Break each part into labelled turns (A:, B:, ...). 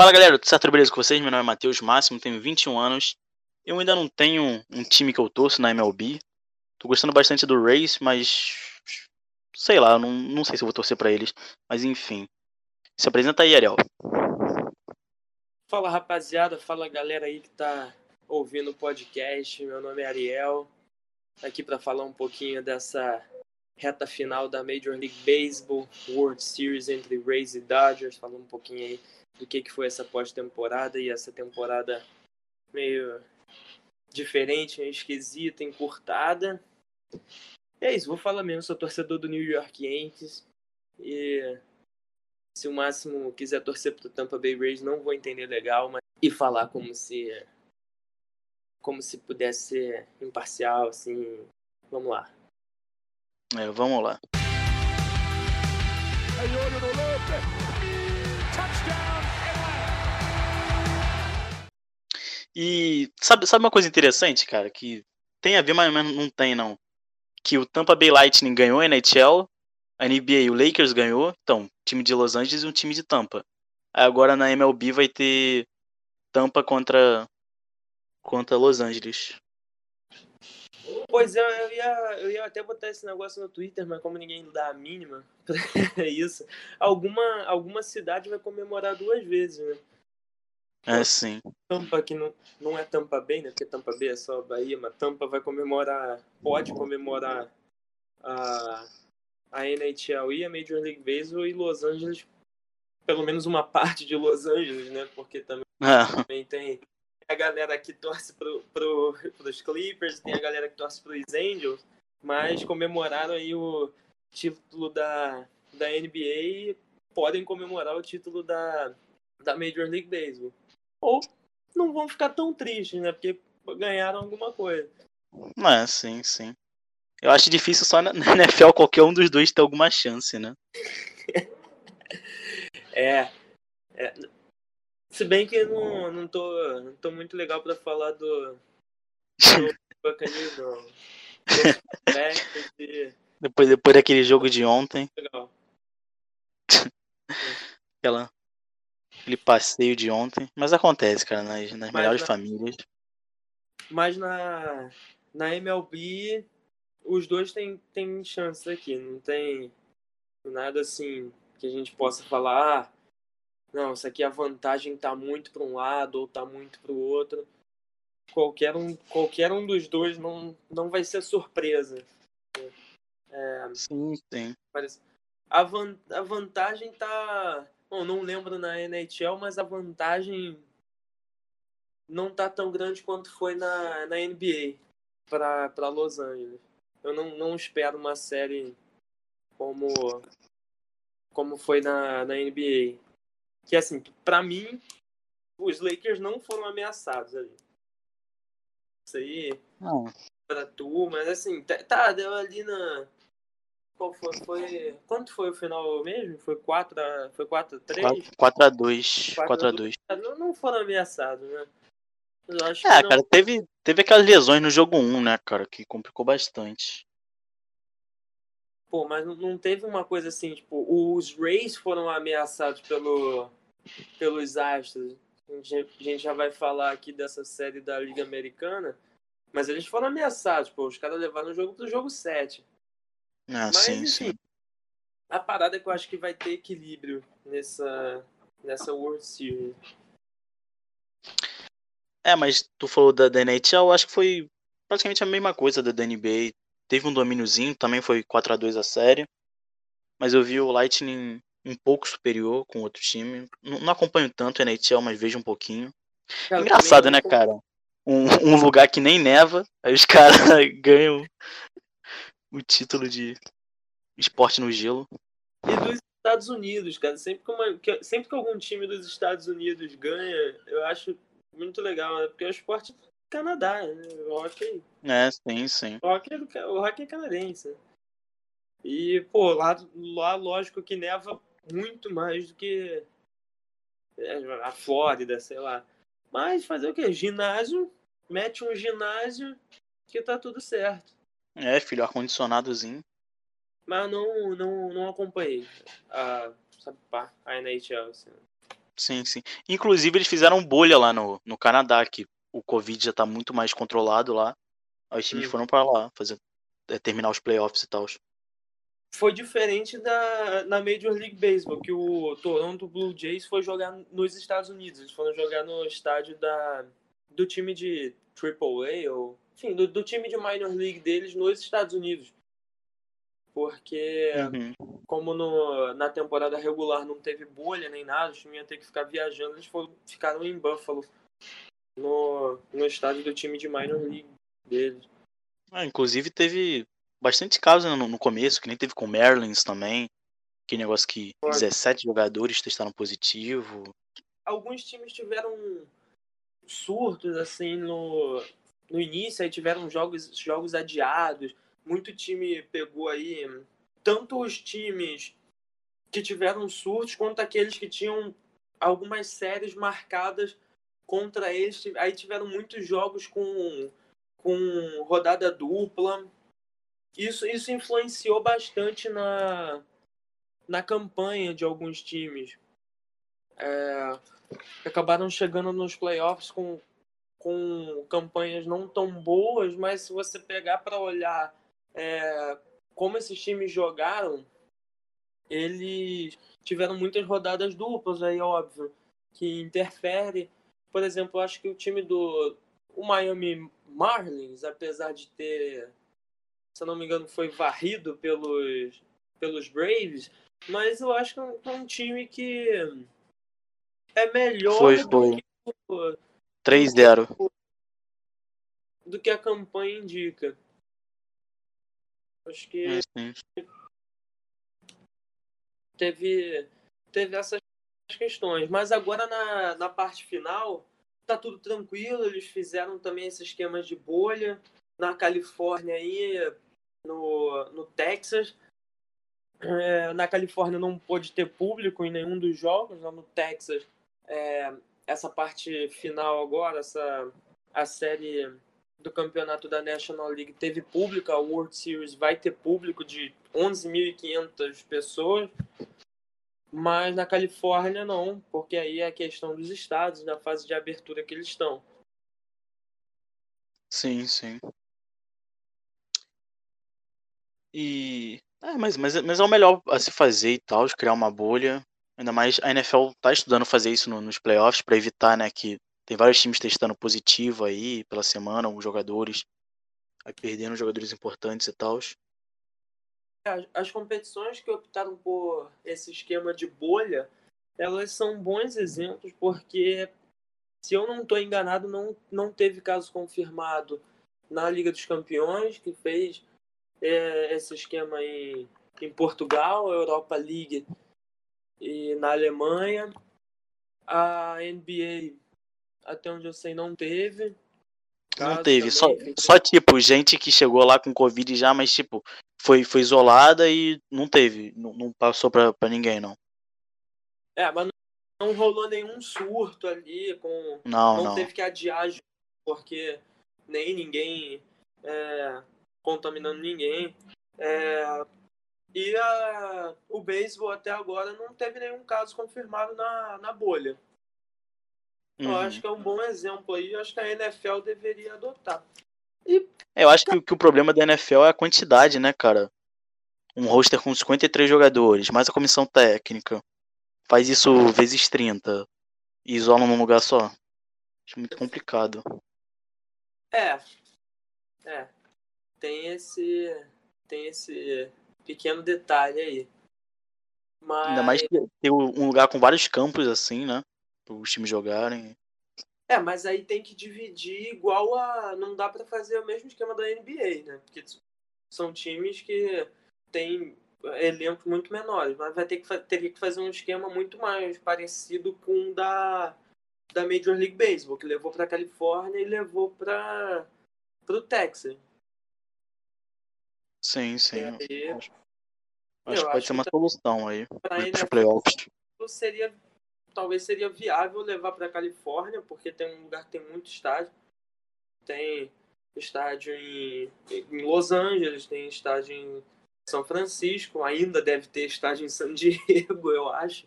A: Fala galera, tudo certo? Beleza com vocês? Meu nome é Matheus Máximo, tenho 21 anos. Eu ainda não tenho um time que eu torço na MLB. Tô gostando bastante do Rays, mas. Sei lá, não, não sei se vou torcer para eles. Mas enfim. Se apresenta aí, Ariel.
B: Fala rapaziada, fala galera aí que tá ouvindo o podcast. Meu nome é Ariel. Aqui para falar um pouquinho dessa reta final da Major League Baseball, World Series entre Rays e Dodgers, falar um pouquinho aí do que, que foi essa pós-temporada e essa temporada meio diferente, meio esquisita, encurtada. É isso, vou falar mesmo, sou torcedor do New York Yankees e se o máximo quiser torcer pro Tampa Bay Rays, não vou entender legal, mas e falar como se como se pudesse ser imparcial, assim, vamos lá.
A: É, vamos lá. E sabe, sabe uma coisa interessante, cara, que tem a ver, mas não tem não. Que o Tampa Bay Lightning ganhou a NHL, a NBA o Lakers ganhou, então, time de Los Angeles e um time de Tampa. Agora na MLB vai ter Tampa contra contra Los Angeles.
B: Pois é, eu ia, eu ia até botar esse negócio no Twitter, mas como ninguém dá a mínima pra isso, alguma, alguma cidade vai comemorar duas vezes, né?
A: É, sim.
B: Tampa, que não, não é Tampa Bay, né? Porque Tampa Bay é só Bahia, mas Tampa vai comemorar, pode comemorar a, a NHL e a Major League Baseball e Los Angeles, pelo menos uma parte de Los Angeles, né? Porque também,
A: É.
B: também tem a galera que torce pro, pro, pros Clippers, tem a galera que torce pros Angels, mas comemoraram aí o título da, da NBA e podem comemorar o título da, da Major League Baseball. Ou não vão ficar tão tristes, né? Porque ganharam alguma coisa.
A: É, sim, sim. Eu acho difícil só na NFL qualquer um dos dois ter alguma chance, né?
B: É. é. Se bem que eu não, não, tô, não tô muito legal pra falar do. do Buccaneers, não.
A: Depois, depois daquele jogo de ontem,
B: Legal.
A: aquela, aquele passeio de ontem. Mas acontece, cara, nas, nas
B: Mas
A: melhores
B: na-
A: famílias.
B: Mas na, na MLB, os dois têm, têm chances aqui. Não tem nada assim que a gente possa falar. Ah, não, isso aqui a vantagem tá muito para um lado ou tá muito para o outro. Qualquer um, qualquer um dos dois não, não vai ser surpresa. É,
A: Sim, sim.
B: parece- a, van, a vantagem tá. Bom, não lembro na NHL, mas a vantagem não tá tão grande quanto foi na, na NBA para Los Angeles. Eu não, não espero uma série como como foi na, na NBA. Que assim, para mim, os Lakers não foram ameaçados ali. Isso aí
A: Não,
B: pra tu, mas assim, tá, tá, deu ali na. Qual foi? foi quanto foi o final mesmo? Foi 4 a, foi 4 a 3?
A: 4x2.
B: 4 a
A: 4x2.
B: Não, não foram ameaçados, né? Eu acho
A: É,
B: que não.
A: cara, teve, teve aquelas lesões no jogo 1, né, cara, que complicou bastante.
B: Pô, mas não- teve uma coisa assim, tipo, os Rays foram ameaçados pelo, pelos Astros. A gente, a gente já vai falar aqui dessa série da Liga Americana, mas eles foram ameaçados, pô. Os caras levaram o jogo pro jogo 7.
A: Ah,
B: Mas,
A: sim,
B: enfim,
A: sim.
B: a parada é que eu acho que vai ter equilíbrio nessa, nessa World Series.
A: É, mas tu falou da, da NHL, eu acho que foi praticamente a mesma coisa da, da NBA. Teve um domíniozinho, também foi 4x2 a série. Mas eu vi o Lightning um pouco superior com outro time. Não, não acompanho tanto a NHL, mas vejo um pouquinho.
B: Cara,
A: Engraçado,
B: também
A: né, cara? Um, um lugar que nem neva, aí os caras ganham o título de esporte no gelo.
B: E dos Estados Unidos, cara. Sempre que, uma- que- sempre que algum time dos Estados Unidos ganha, eu acho muito legal, né? Porque é o esporte do Canadá, né? O hockey,
A: É, sim, sim.
B: o hockey, é o hockey é canadense. E, pô, lá, lá lógico que neva muito mais do que é, a Flórida, sei lá. Mas fazer o quê? Ginásio, mete um ginásio que tá tudo certo.
A: É, filho, ar-condicionadozinho.
B: Mas não, não, não acompanhei a, a NHL, assim.
A: Sim, sim. Inclusive, eles fizeram bolha lá no, no Canadá, que o Covid já tá muito mais controlado lá. Aí os times
B: Hum.
A: foram pra lá fazer, é, terminar os playoffs e tal.
B: Foi diferente da na Major League Baseball, que o Toronto Blue Jays foi jogar nos Estados Unidos. Eles foram jogar no estádio da, do time de AAA, ou enfim, do, do time de minor league deles nos Estados Unidos. Porque
A: Uhum.
B: como no, na temporada regular não teve bolha nem nada, os times iam ter que ficar viajando, eles foram, ficaram em Buffalo, no, no estádio do time de minor league deles.
A: Ah, inclusive, teve bastante casos né, no, no começo, que nem teve com o Merlins também. Que negócio que
B: Foi.
A: 17 jogadores testaram positivo.
B: alguns times tiveram surtos assim no, no início, aí tiveram jogos, jogos adiados. Muito time pegou aí, tanto os times que tiveram surtos, quanto aqueles que tinham algumas séries marcadas contra eles. Aí tiveram muitos jogos com, com rodada dupla. Isso, isso influenciou bastante na, na campanha de alguns times. É, acabaram chegando nos playoffs com, com campanhas não tão boas, mas se você pegar para olhar é, como esses times jogaram, eles tiveram muitas rodadas duplas, aí óbvio, que interfere. Por exemplo, eu acho que o time do o Miami Marlins, apesar de ter, se não me engano, foi varrido pelos, pelos Braves, mas eu acho que é um time que é melhor
A: Foi,
B: do
A: foi.
B: que o-
A: 3-0.
B: do que a campanha indica. Acho que
A: É, sim.
B: teve, teve essas questões. Mas agora na, na parte final, tá tudo tranquilo. Eles fizeram também esse esquema de bolha na Califórnia aí, no, no Texas. É, na Califórnia não pôde ter público em nenhum dos jogos. Lá no Texas, é, essa parte final agora, essa, a série do campeonato da National League teve público, a World Series vai ter público de 11.500 pessoas, mas na Califórnia não, porque aí é a questão dos estados, na fase de abertura que eles estão.
A: Sim, sim. E. É, mas, mas, mas é o melhor a se fazer e tal, de criar uma bolha. Ainda mais a NFL tá estudando fazer isso no- nos playoffs pra evitar, né, que tem vários times testando positivo aí pela semana, alguns jogadores. Aí perdendo jogadores importantes e tal.
B: As, as competições que optaram por esse esquema de bolha, elas são bons exemplos, porque se eu não estou enganado, não, não teve caso confirmado na Liga dos Campeões, que fez é, esse esquema em, em Portugal, Europa League e na Alemanha. A NBA, até onde eu sei, não teve.
A: Não teve, só, só tipo, gente que chegou lá com Covid já, mas tipo, foi, foi isolada e não teve, não, não passou pra ninguém, não.
B: É, mas não, não rolou nenhum surto ali, com,
A: Não,
B: não,
A: não.
B: teve que adiar porque nem ninguém é, contaminando ninguém. É, e a, o beisebol até agora não teve nenhum caso confirmado na, na bolha. Eu
A: Uhum.
B: acho que é um bom exemplo aí, eu acho que a NFL deveria adotar.
A: É, Eu acho que, o- que o problema da NFL é a quantidade, né, cara? Um roster com 53 jogadores, mais a comissão técnica. Faz isso vezes 30. E isola num lugar só. Acho muito complicado.
B: É, é, tem esse, tem esse pequeno detalhe aí. Mas,
A: Ainda mais que ter um lugar com vários campos assim, né? Para os times jogarem.
B: É, mas aí tem que dividir igual a. Não dá pra fazer o mesmo esquema da NBA, né? Porque são times que têm elencos muito menores, mas vai ter que, teria que fazer um esquema muito mais parecido com o da, da Major League Baseball, que levou pra Califórnia e levou para o Texas.
A: Sim, sim.
B: Aí,
A: Acho, acho que pode ser uma
B: tá-
A: solução aí. Para os playoffs.
B: seria talvez seria viável levar para Califórnia, porque tem um lugar que tem muito estádio. Tem estádio em, em Los Angeles, tem estádio em São Francisco, ainda deve ter estádio em San Diego, eu acho.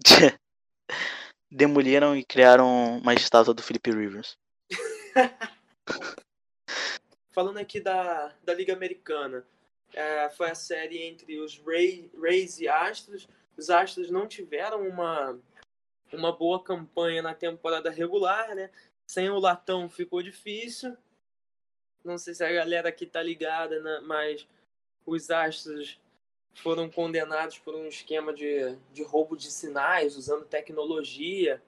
A: demoliram e criaram uma estátua do Felipe Rivers.
B: Falando aqui da, da Liga Americana, é, foi a série entre os Ray, Rays e Astros. Os Astros não tiveram uma, uma boa campanha na temporada regular, né? Sem o Latão ficou difícil. Não sei se a galera aqui tá ligada, né? mas os Astros foram condenados por um esquema de, de roubo de sinais, usando tecnologia.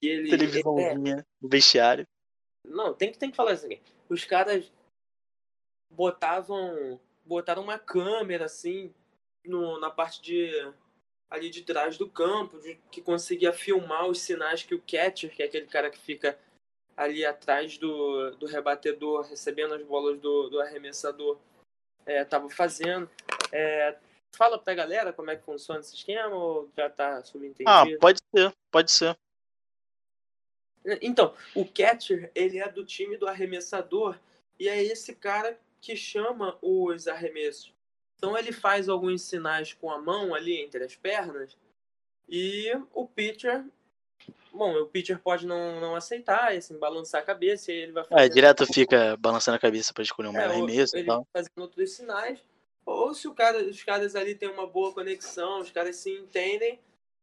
A: E ele, Televisãozinha, é, vestiário.
B: Não, tem que, tem que falar assim. Os caras botavam botaram uma câmera assim no, na parte de ali de trás do campo, de, que conseguia filmar os sinais que o catcher, que é aquele cara que fica ali atrás do, do rebatedor, recebendo as bolas do, do arremessador, estava é, fazendo. É, fala pra galera como é que funciona esse esquema ou já tá subentendido?
A: Ah, pode ser, pode ser.
B: Então, o catcher, ele é do time do arremessador e é esse cara que chama os arremessos. Então ele faz alguns sinais com a mão ali entre as pernas e o pitcher Bom, o pitcher pode não, não aceitar, assim, balançar a cabeça e ele vai
A: fazer. É, direto fica balançando a cabeça para escolher um é, arremesso
B: e tal. fazendo outros sinais. Ou se o cara, os caras ali têm uma boa conexão, os caras se entendem,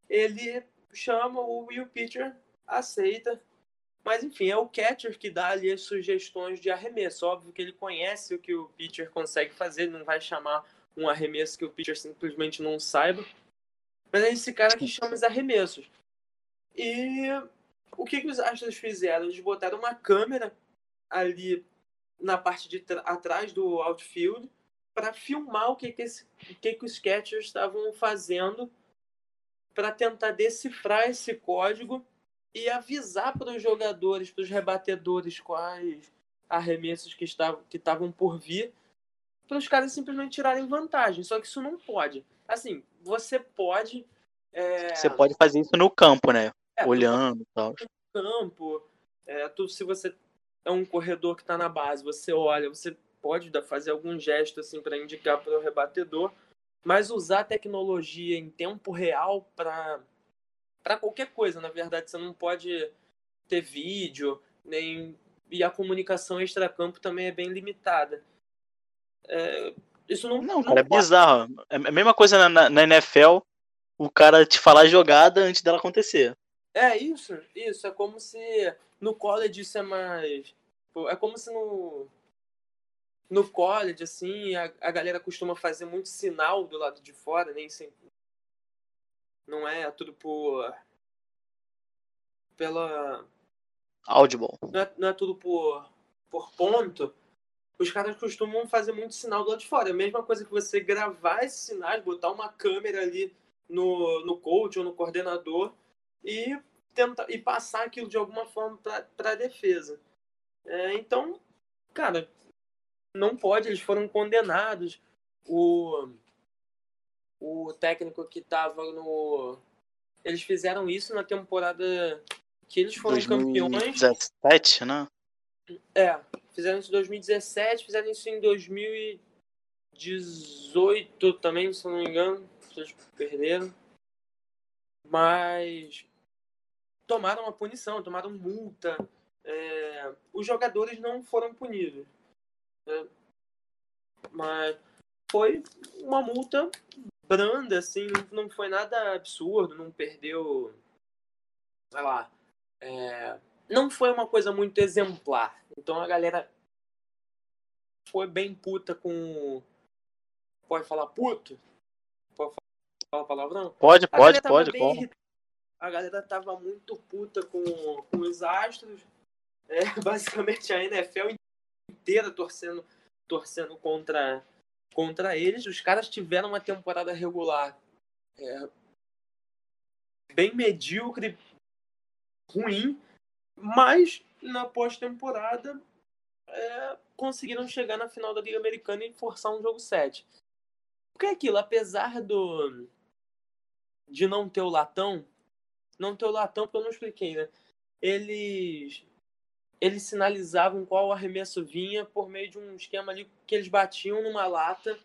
B: ele chama o, e o pitcher aceita. Mas enfim, é o catcher que dá ali as sugestões de arremesso. Óbvio que ele conhece o que o pitcher consegue fazer, ele não vai chamar um arremesso que o pitcher simplesmente não saiba. Mas é esse cara que chama os arremessos. E o que, que os Astros fizeram? Eles botaram uma câmera ali na parte de atrás do outfield para filmar o que, que, esse, o que, que os catchers estavam fazendo para tentar decifrar esse código e avisar para os jogadores, para os rebatedores quais arremessos que estavam, que estavam por vir, para os caras simplesmente tirarem vantagem. Só que isso não pode. Assim, você pode. É...
A: Você pode fazer isso no campo, né? É, Olhando e tal.
B: No campo. É, tu, se você é um corredor que está na base, você olha, você pode fazer algum gesto assim para indicar para o rebatedor, mas usar tecnologia em tempo real para para qualquer coisa, na verdade, você não pode ter vídeo, nem e a comunicação extra-campo também é bem limitada. É, isso não.
A: Não, cara, é bizarro. É a mesma coisa na, na, NFL, o cara te falar a jogada antes dela acontecer.
B: É isso, isso. É como se no college isso é mais. É como se no. No college, assim, a, a galera costuma fazer muito sinal do lado de fora, nem sempre. Não é, é tudo por. Pela.
A: Audible.
B: Não é, não é tudo por, por ponto os caras costumam fazer muito sinal do lado de fora. É a mesma coisa que você gravar esses sinais, botar uma câmera ali no, no coach ou no coordenador e tentar e passar aquilo de alguma forma para a defesa. É, então, cara, não pode, eles foram condenados. O, o técnico que estava no. Eles fizeram isso na temporada que eles foram 2017,
A: campeões. né?
B: É, fizeram isso em 2017, fizeram isso em 2018 também, se não me engano. Vocês perderam. Mas tomaram uma punição, tomaram multa. É, os jogadores não foram punidos. Né? Mas foi uma multa branda, assim, não foi nada absurdo, não perdeu, sei lá, é, não foi uma coisa muito exemplar. Então a galera foi bem puta com. Pode falar puto? Pode falar palavrão?
A: Pode, pode, pode. Bem...
B: A galera tava muito puta com, com os astros. É, basicamente a NFL inteira torcendo, torcendo contra, contra eles. Os caras tiveram uma temporada regular é, bem medíocre, ruim mas na pós-temporada é, conseguiram chegar na final da Liga Americana e forçar um jogo 7. Porque é aquilo, apesar do de não ter o latão, não ter o latão, porque eu não expliquei, né? Eles eles sinalizavam qual arremesso vinha por meio de um esquema ali que eles batiam numa lata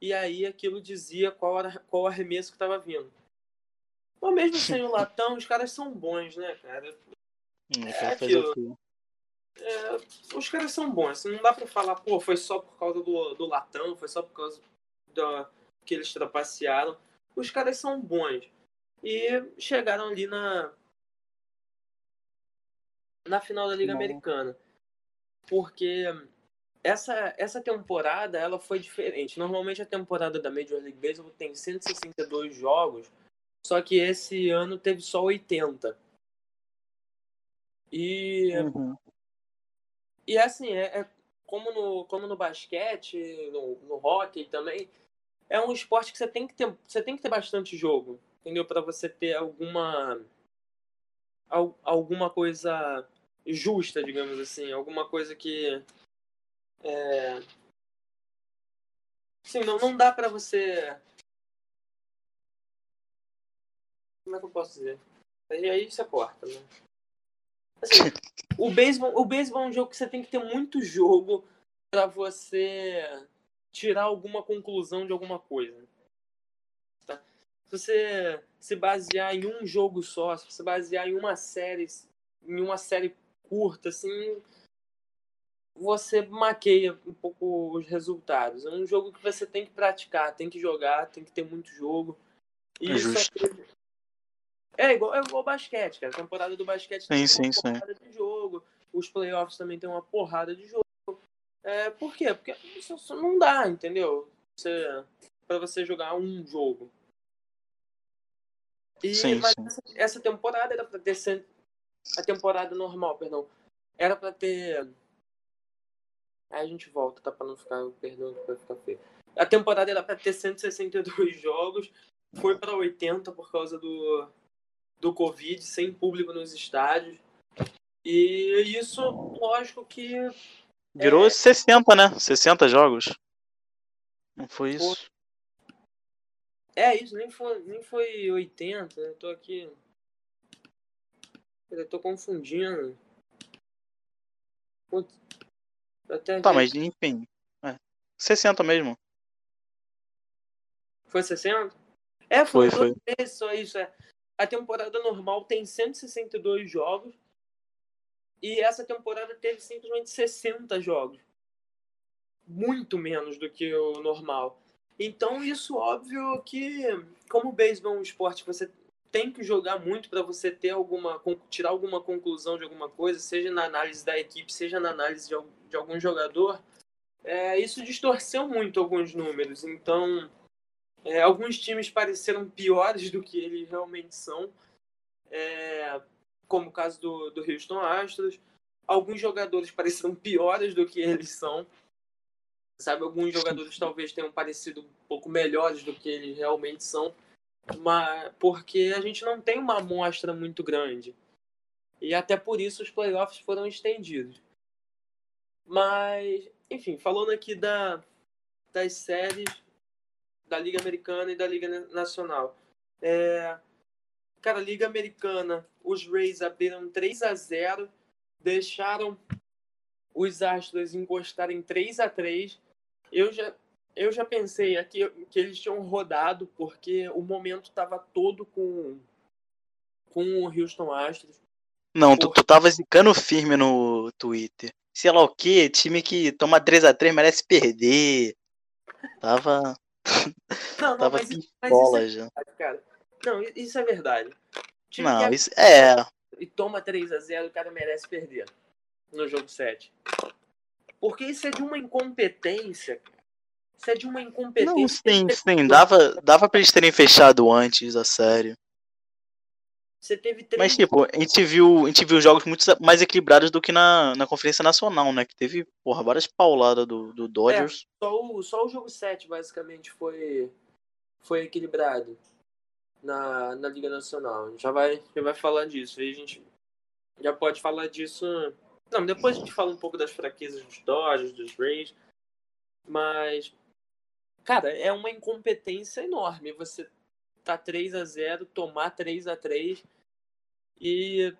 B: e aí aquilo dizia qual era qual arremesso que estava vindo. Ou mesmo sem o latão, os caras são bons, né, cara?
A: Hum,
B: É aquilo. É, os caras são bons. Não dá pra falar, pô, foi só por causa do, do latão, foi só por causa da, que eles trapacearam. Os caras são bons. E chegaram ali na. Na final da Liga
A: Final.
B: Americana. Porque essa, essa temporada ela foi diferente. Normalmente a temporada da Major League Baseball tem 162 jogos, só que esse ano teve só 80. E
A: Uhum.
B: e assim, é, é como, no, como no basquete, no, no hockey também, é um esporte que você tem que ter, você tem que ter bastante jogo, entendeu? Para você ter alguma al- alguma coisa justa, digamos assim, alguma coisa que é, sim, não, não dá para você como é que eu posso dizer? E aí você corta, né? Assim, o beisebol, o beisebol é um jogo que você tem que ter muito jogo pra você tirar alguma conclusão de alguma coisa. Tá? Se você se basear em um jogo só, se você basear em uma série, em uma série curta, assim, você maqueia um pouco os resultados. É um jogo que você tem que praticar, tem que jogar, tem que ter muito jogo. E
A: É
B: isso
A: justo.
B: É igual, é igual basquete, cara. A temporada do basquete
A: Sim,
B: tem
A: sim,
B: uma
A: sim.
B: porrada de jogo. Os playoffs também tem uma porrada de jogo. É, por quê? Porque isso, não dá, entendeu? Você, pra você jogar um jogo. E,
A: Sim,
B: mas
A: sim.
B: Essa, essa temporada era pra ter a temporada normal, perdão. Era pra ter. Aí a gente volta, tá? Pra não ficar. Perdão, pra ficar feio. A temporada era pra ter 162 jogos. Foi pra 80 por causa do, do Covid, sem público nos estádios. E isso, lógico que.
A: Virou
B: É.
A: 60, né? 60 jogos. Não foi isso?
B: É isso, nem foi, nem foi 80, eu tô aqui. Eu tô confundindo. Putz, até
A: Tá, mas enfim. É. 60 mesmo.
B: Foi 60? É, foi,
A: Foi,
B: vezes só isso. É. A temporada normal tem 162 jogos. E essa temporada teve simplesmente 60 jogos. Muito menos do que o normal. Então, isso óbvio que, como o beisebol é um esporte que você tem que jogar muito para você ter alguma tirar alguma conclusão de alguma coisa, seja na análise da equipe, seja na análise de, de algum jogador, é, isso distorceu muito alguns números. Então, é, alguns times pareceram piores do que eles realmente são, é, como o caso do, do Houston Astros. Alguns jogadores pareceram piores do que eles são. Sabe, alguns jogadores talvez tenham parecido um pouco melhores do que eles realmente são, mas porque a gente não tem uma amostra muito grande. E até por isso os playoffs foram estendidos. Mas, enfim, falando aqui da, das séries da Liga Americana e da Liga Nacional. É, cara, Liga Americana, os Rays abriram 3 a 0 deixaram os Astros encostarem 3 a 3 Eu já, eu já pensei aqui que eles tinham rodado, porque o momento estava todo com, com o Houston Astros.
A: Não, tu, tu tava zicando firme no Twitter. Sei lá o que, time que toma 3x3 merece perder. Tava,
B: Não, não,
A: tava
B: mas, mas isso
A: pistola
B: é
A: já.
B: verdade, cara. Não, isso é verdade. Time
A: Não,
B: que
A: isso é.
B: e toma 3 a 0 o cara merece perder no jogo 7. Porque isso é de uma incompetência, cara. Isso é de uma
A: Não,
B: incompetência.
A: sim, sim. Dava, dava pra eles terem fechado antes, a sério.
B: Você teve três.
A: Mas, tipo, a gente viu, a gente viu jogos muito mais equilibrados do que na, na Conferência Nacional, né? Que teve, porra, várias pauladas do, do Dodgers.
B: só, o, só o jogo 7, basicamente, foi, foi equilibrado na, na Liga Nacional. A gente já vai, já vai falar disso. Aí a gente já pode falar disso. Não, depois a gente fala um pouco das fraquezas dos Dodgers, dos Rays. Mas, cara, é uma incompetência enorme. Você tá 3 a 0 tomar 3 a 3 e,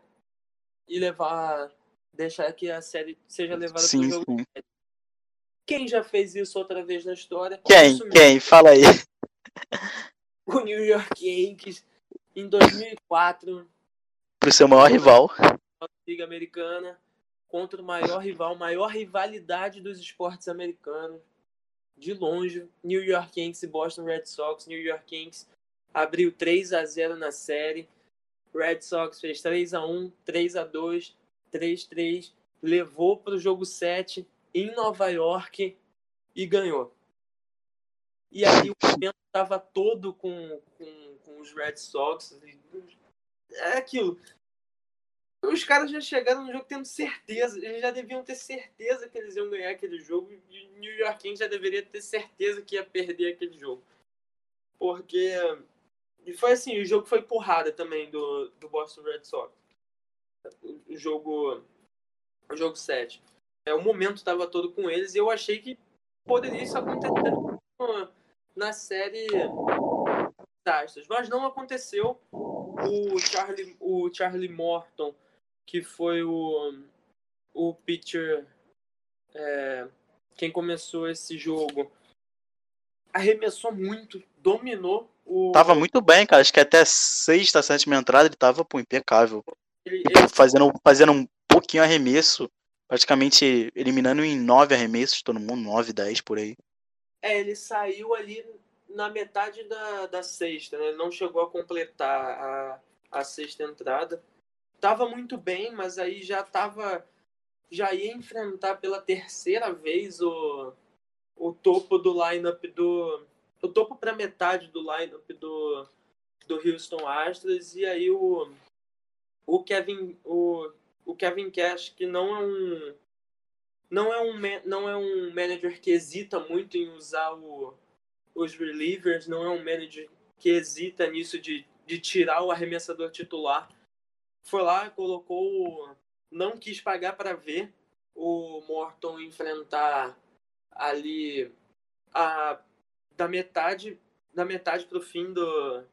B: e levar. Deixar que a série seja levada
A: Sim,
B: pro jogo
A: sim.
B: quem já fez isso outra vez na história?
A: Quem? Quem? Fala aí.
B: O New York Yankees. em 2004.
A: Pro seu maior rival.
B: Liga Americana contra o maior rival, maior rivalidade dos esportes americanos. De longe, New York Yankees e Boston Red Sox. New York Yankees abriu 3 a 0 na série. Red Sox fez 3 a 1, 3 a 2, 3 a 3, levou para o jogo 7 em Nova York e ganhou. E aí o momento estava todo com, com, com os Red Sox. É aquilo os caras já chegaram no jogo tendo certeza, eles já deviam ter certeza que eles iam ganhar aquele jogo e o New York já deveria ter certeza que ia perder aquele jogo. Porque e foi assim, o jogo foi porrada também do, do Boston Red Sox. O jogo o jogo 7. É, o momento estava todo com eles e eu achei que poderia isso acontecer na série Astros, mas não aconteceu. O Charlie, o Charlie Morton que foi o, o pitcher, é, quem começou esse jogo, arremessou muito, dominou o.
A: Tava muito bem, cara. Acho que até sexta, sétima entrada ele tava pô, impecável. Ele, ele... Fazendo, fazendo um pouquinho arremesso, praticamente eliminando em nove arremessos todo mundo, nove, dez por aí.
B: É, ele saiu ali na metade da, da sexta, né? Ele não chegou a completar a, a sexta entrada tava muito bem, mas aí já tava já ia enfrentar pela terceira vez o, o topo do lineup do o topo para metade do lineup do do Houston Astros e aí o o Kevin o, o Kevin Cash que não é um não é um não é um manager que hesita muito em usar o, os relievers, não é um manager que hesita nisso de, de tirar o arremessador titular foi lá, colocou. Não quis pagar para ver o Morton enfrentar ali a da metade da metade pro fim do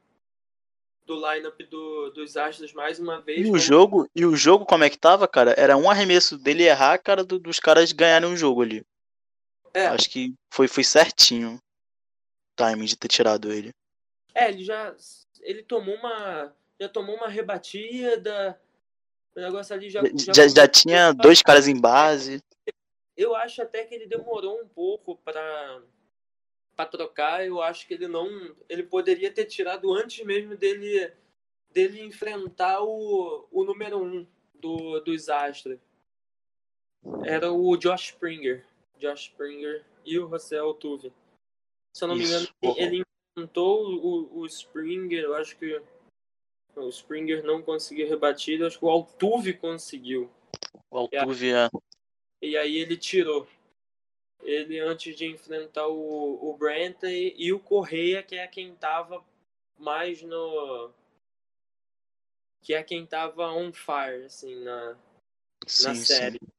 B: do lineup do, dos Astros mais uma vez.
A: E o como... jogo, e o jogo como é que tava, cara? Era um arremesso dele errar, cara, do, dos caras ganharem o jogo ali. É. Acho que foi, foi certinho o timing de ter tirado ele.
B: É, ele já ele tomou uma já tomou uma rebatida. O negócio ali já.
A: Já, já, já tinha dois caras em base.
B: Eu acho até que ele demorou um pouco para para trocar. Eu acho que ele não. Ele poderia ter tirado antes mesmo dele dele enfrentar o, o número um do, dos Astros. Era o Josh Springer. Josh Springer e o José Altuve. Se eu não me engano, ele enfrentou o, o Springer, eu acho que o Springer não conseguiu rebatida, acho que o Altuve conseguiu.
A: O Altuve é.
B: E aí ele tirou. Ele antes de enfrentar o, o Brent e, e o Correia, que é quem tava mais no. Que é quem tava on fire, assim, na, sim, na série. Sim.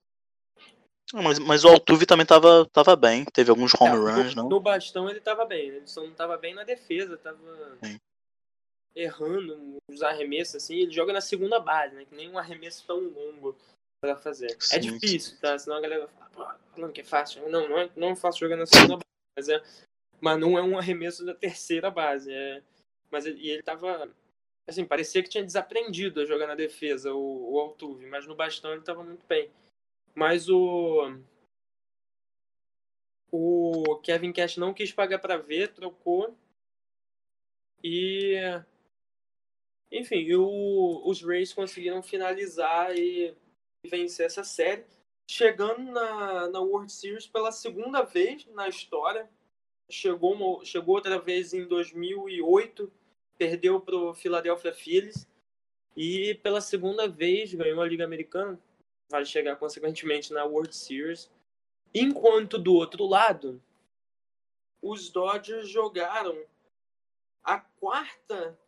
A: Ah, mas, mas o Altuve também tava, tava bem, teve alguns home runs,
B: no,
A: não?
B: No bastão ele tava bem, ele só não tava bem na defesa, tava. Sim errando os arremessos, assim, ele joga na segunda base, né? Que nem um arremesso tão longo para fazer. É sim, é difícil, tá? Senão a galera vai falar, falando que é fácil. Não, não é, não é fácil jogar na segunda base, mas, é, mas não é um arremesso da terceira base. É, mas ele, e ele tava. Assim, parecia que tinha desaprendido a jogar na defesa, o, o Altuve, mas no bastão ele tava muito bem. Mas o. O Kevin Cash não quis pagar para ver, trocou. E enfim, o, os Rays conseguiram finalizar e vencer essa série, chegando na, na World Series pela segunda vez na história. Chegou, chegou outra vez em 2008, perdeu para o Philadelphia Phillies e pela segunda vez ganhou a Liga Americana. Vai chegar consequentemente na World Series. Enquanto do outro lado, os Dodgers jogaram a quarta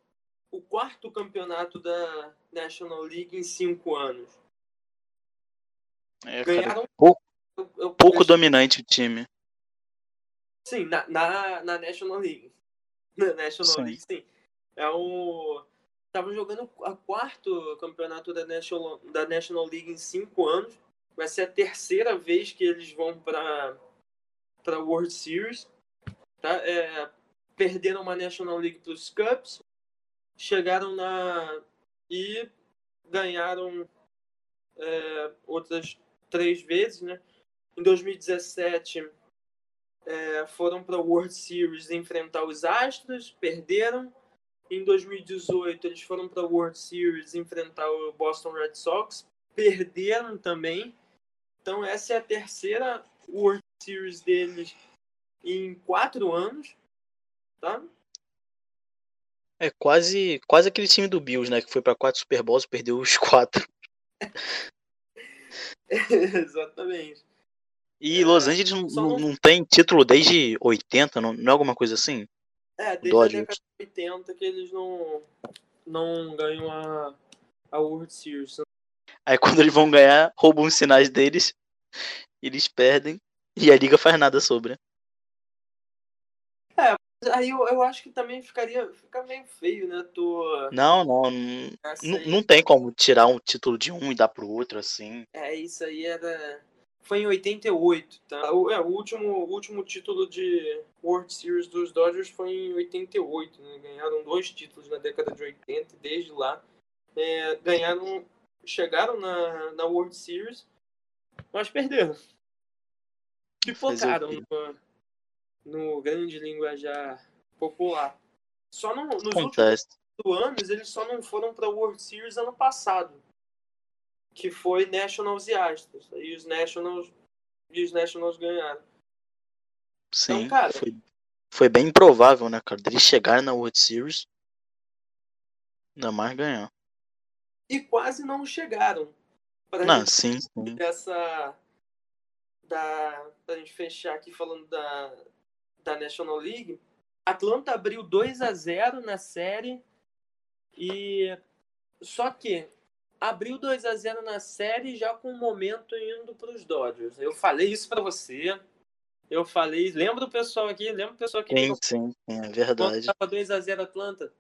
B: o quarto campeonato da National League em cinco anos.
A: É, Ganharam cara, pouco, eu, eu, pouco dominante o time.
B: Sim, na, na, na National League. Na National sim. League, sim. É o. Estavam jogando a quarto campeonato da National, da National League em cinco anos. Vai ser a terceira vez que eles vão para para World Series. Tá? É, perderam uma National League para os Cubs, chegaram na. e ganharam é, outras três vezes, né? Em 2017 é, foram para a World Series enfrentar os Astros, perderam. Em 2018 eles foram para a World Series enfrentar o Boston Red Sox, perderam também. Então essa é a terceira World Series deles em quatro anos, tá?
A: É quase, quase aquele time do Bills, né? Que foi para quatro Super Bowls e perdeu os quatro.
B: Exatamente.
A: E é, Los Angeles não, não, tem título desde 80, não, não é alguma coisa assim?
B: É, desde Dodgers. a década de 80 que eles não, não ganham a, a World Series.
A: Aí quando eles vão ganhar, roubam os sinais deles, eles perdem e a liga faz nada sobre.
B: É, aí eu, eu acho que também ficaria fica meio feio, né? Tu...
A: Não, não. Não, não tem como tirar um título de um e dar pro outro, assim.
B: É, isso aí era foi em 88, tá? O, é, o, último, o último título de World Series dos Dodgers foi em 88, né? Ganharam dois títulos na década de 80 e desde lá é, ganharam, chegaram na, na World Series, mas perderam. Pipocaram no, no grande linguajar popular. Só no, nos Acontece. últimos anos eles só não foram para World Series ano passado que foi Nationals e Astros. Aí os Nationals e os Nationals ganharam.
A: Sim, então, cara, foi, foi bem improvável, né, cara, deles chegarem na World Series. Ainda mais ganhar.
B: E quase não chegaram.
A: Pra não, sim, sim.
B: Dessa. Da, pra gente fechar aqui falando da, da National League. Atlanta abriu 2 a 0 na série. E. Só que abriu 2 a 0 na série já com o momento indo para os Dodgers. Eu falei isso para você. Eu falei, lembra o pessoal aqui? Lembra o pessoal aqui?
A: Sim, sim, é verdade.
B: Tava 2 a 0 Atlanta.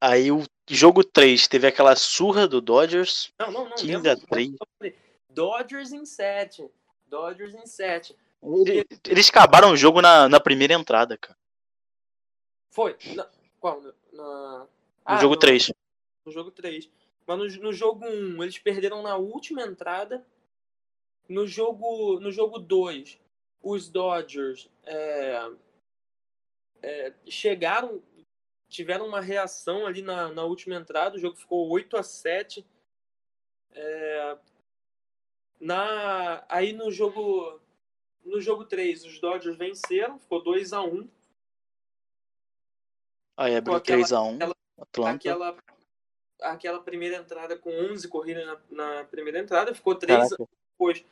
A: Aí o jogo 3 teve aquela surra do Dodgers.
B: Não, não, não.
A: 15 a 3.
B: Dodgers em 7. Dodgers em 7.
A: Eles acabaram o jogo na, na primeira entrada, cara.
B: Foi. Na, qual? Na,
A: no ah, jogo no, 3.
B: No jogo 3. Mas no, no jogo 1, eles perderam na última entrada. No jogo no jogo 2, os Dodgers é, é, chegaram, tiveram uma reação ali na, na última entrada. O jogo ficou 8 a 7 é, na, aí no jogo no jogo 3, os Dodgers venceram, ficou 2 a 1
A: Aí abriu 3 a 1 aquela.
B: Aquela aquela primeira entrada com 11 corridas na, na primeira entrada, ficou 3 a, depois,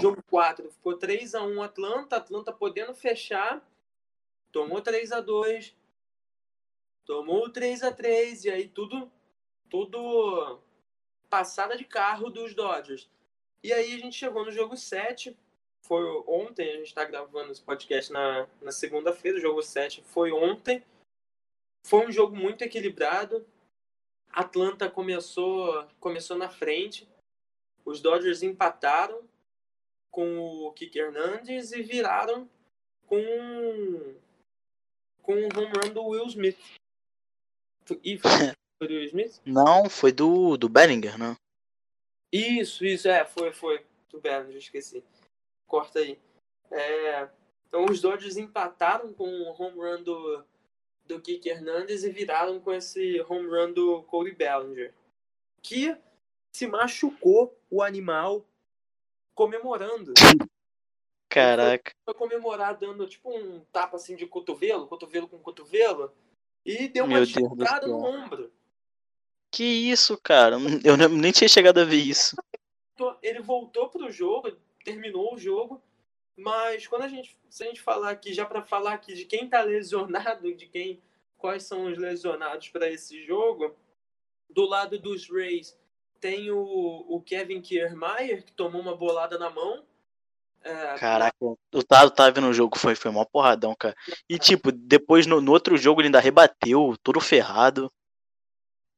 B: jogo 4, ficou 3 a 1 Atlanta, Atlanta podendo fechar, tomou 3 a 2 tomou 3 a 3 e aí tudo tudo passada de carro dos Dodgers. E aí a gente chegou no jogo 7, foi ontem, a gente está gravando esse podcast na, na segunda-feira, o jogo 7 foi ontem. Foi um jogo muito equilibrado, Atlanta começou, começou na frente. Os Dodgers empataram com o Kike Hernandez e viraram com com o home run do Will Smith. E foi, do Will Smith?
A: Não, foi do, do Bellinger, não.
B: Isso, isso, é, foi, foi. Do Bellinger, esqueci. Corta aí. É, então os Dodgers empataram com o home run do, do Kike Hernandez e viraram com esse home run do Cody Bellinger. Que se machucou o animal comemorando.
A: Caraca.
B: Foi, comemorar dando tipo um tapa assim de cotovelo, cotovelo com cotovelo, e deu uma machucada no ombro.
A: Que isso, cara? Eu nem tinha chegado a ver isso.
B: Ele voltou pro jogo, terminou o jogo, mas quando a gente, se a gente falar aqui, já para falar aqui de quem está lesionado, de quem, quais são os lesionados para esse jogo, do lado dos Rays tem o, o Kevin Kiermaier, que tomou uma bolada na mão.
A: É, Caraca, o Tado tava vendo o jogo, foi, foi mó porradão, cara. E tipo, depois no, no outro jogo ele ainda rebateu, todo ferrado.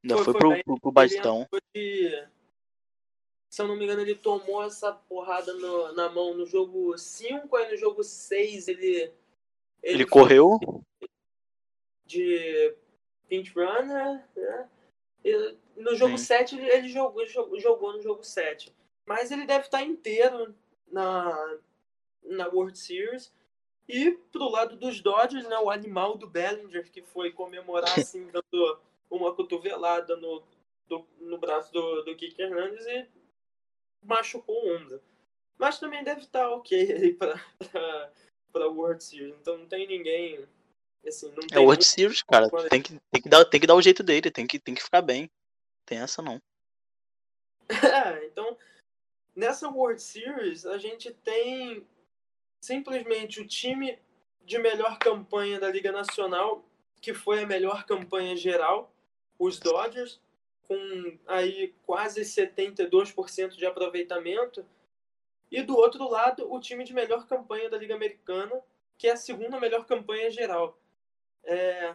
A: Ainda foi, foi, pro, pro, pro bastão.
B: De, se eu não me engano, ele tomou essa porrada no, na mão no jogo 5, aí no jogo 6 ele,
A: ele. Ele, correu?
B: De pinch runner, né? E no jogo Sim. 7 ele jogou, jogou no jogo 7. Mas ele deve estar inteiro na, na World Series. E pro lado dos Dodgers, né, o animal do Bellinger, que foi comemorar assim, dando uma cotovelada no, do, no braço do, do Kike Hernandez e machucou o ombro. Mas também deve estar ok aí pra, pra, pra World Series. Então não tem ninguém. Assim, não
A: é World Series, cara. Tem que, tem, que dar, tem que dar o jeito dele, tem que, tem que ficar bem. Tem essa não.
B: É, então, nessa World Series, a gente tem simplesmente o time de melhor campanha da Liga Nacional, que foi a melhor campanha geral, os Dodgers, com aí quase 72% de aproveitamento. E do outro lado, o time de melhor campanha da Liga Americana, que é a segunda melhor campanha geral. É,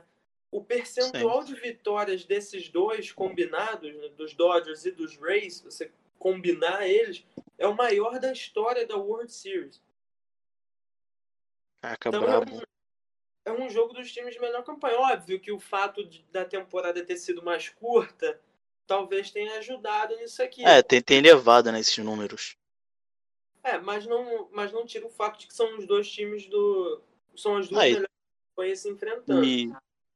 B: o percentual Sim. de vitórias desses dois combinados, né, dos Dodgers e dos Rays, você combinar eles, é o maior da história da World Series.
A: Caraca, então, brabo.
B: É um, é um jogo dos times de melhor campanha. Óbvio que o fato de, da temporada ter sido mais curta talvez tenha ajudado nisso aqui.
A: É, tem, tem elevado nesses né, números.
B: É, mas não, mas não tira o fato de que são os dois times do. São as duas Aí. melhores campanhas se enfrentando.
A: E,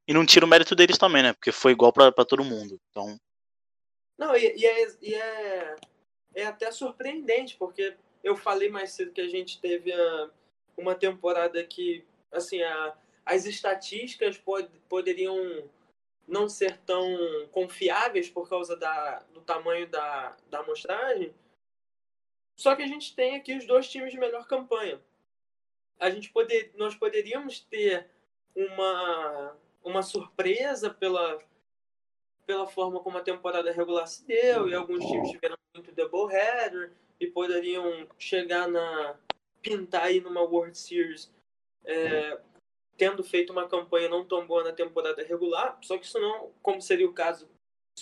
A: e não tira o mérito deles também, né? Porque foi igual para todo mundo. Então.
B: Não, e, e, é, e é, é até surpreendente, porque eu falei mais cedo que a gente teve a, uma temporada que, assim, a, as estatísticas pod, poderiam não ser tão confiáveis por causa da, do tamanho da, da amostragem. Só que a gente tem aqui os dois times de melhor campanha. A gente poder, nós poderíamos ter uma, uma surpresa pela, pela forma como a temporada regular se deu, e alguns times tiveram muito doubleheader e poderiam chegar na, pintar aí numa World Series é, tendo feito uma campanha não tão boa na temporada regular, só que isso não, como seria o caso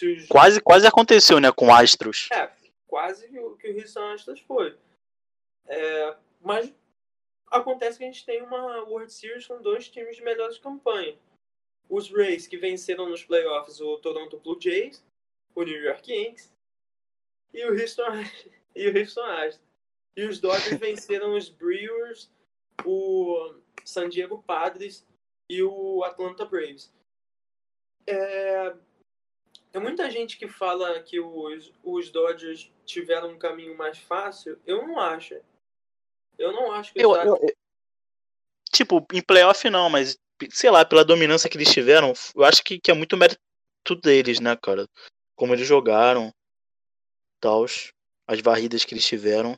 A: os... Quase, quase aconteceu, né, com Astros.
B: É, quase que o, que o Houston Astros foi. É, mas acontece que a gente tem uma World Series com dois times de melhores campanhas. Os Rays, que venceram nos playoffs o Toronto Blue Jays, o New York Yankees e o Houston, e o Houston Astros. E os Dodgers venceram os Brewers, o San Diego Padres e o Atlanta Braves. É, tem muita gente que fala que os, os Dodgers tiveram um caminho mais fácil. Eu não acho. Eu não acho que
A: eu, eu, eu, Tipo, em playoff não, mas sei lá, pela dominância que eles tiveram, eu acho que, que é muito mérito deles, né, cara? Como eles jogaram, tal, as varridas que eles tiveram.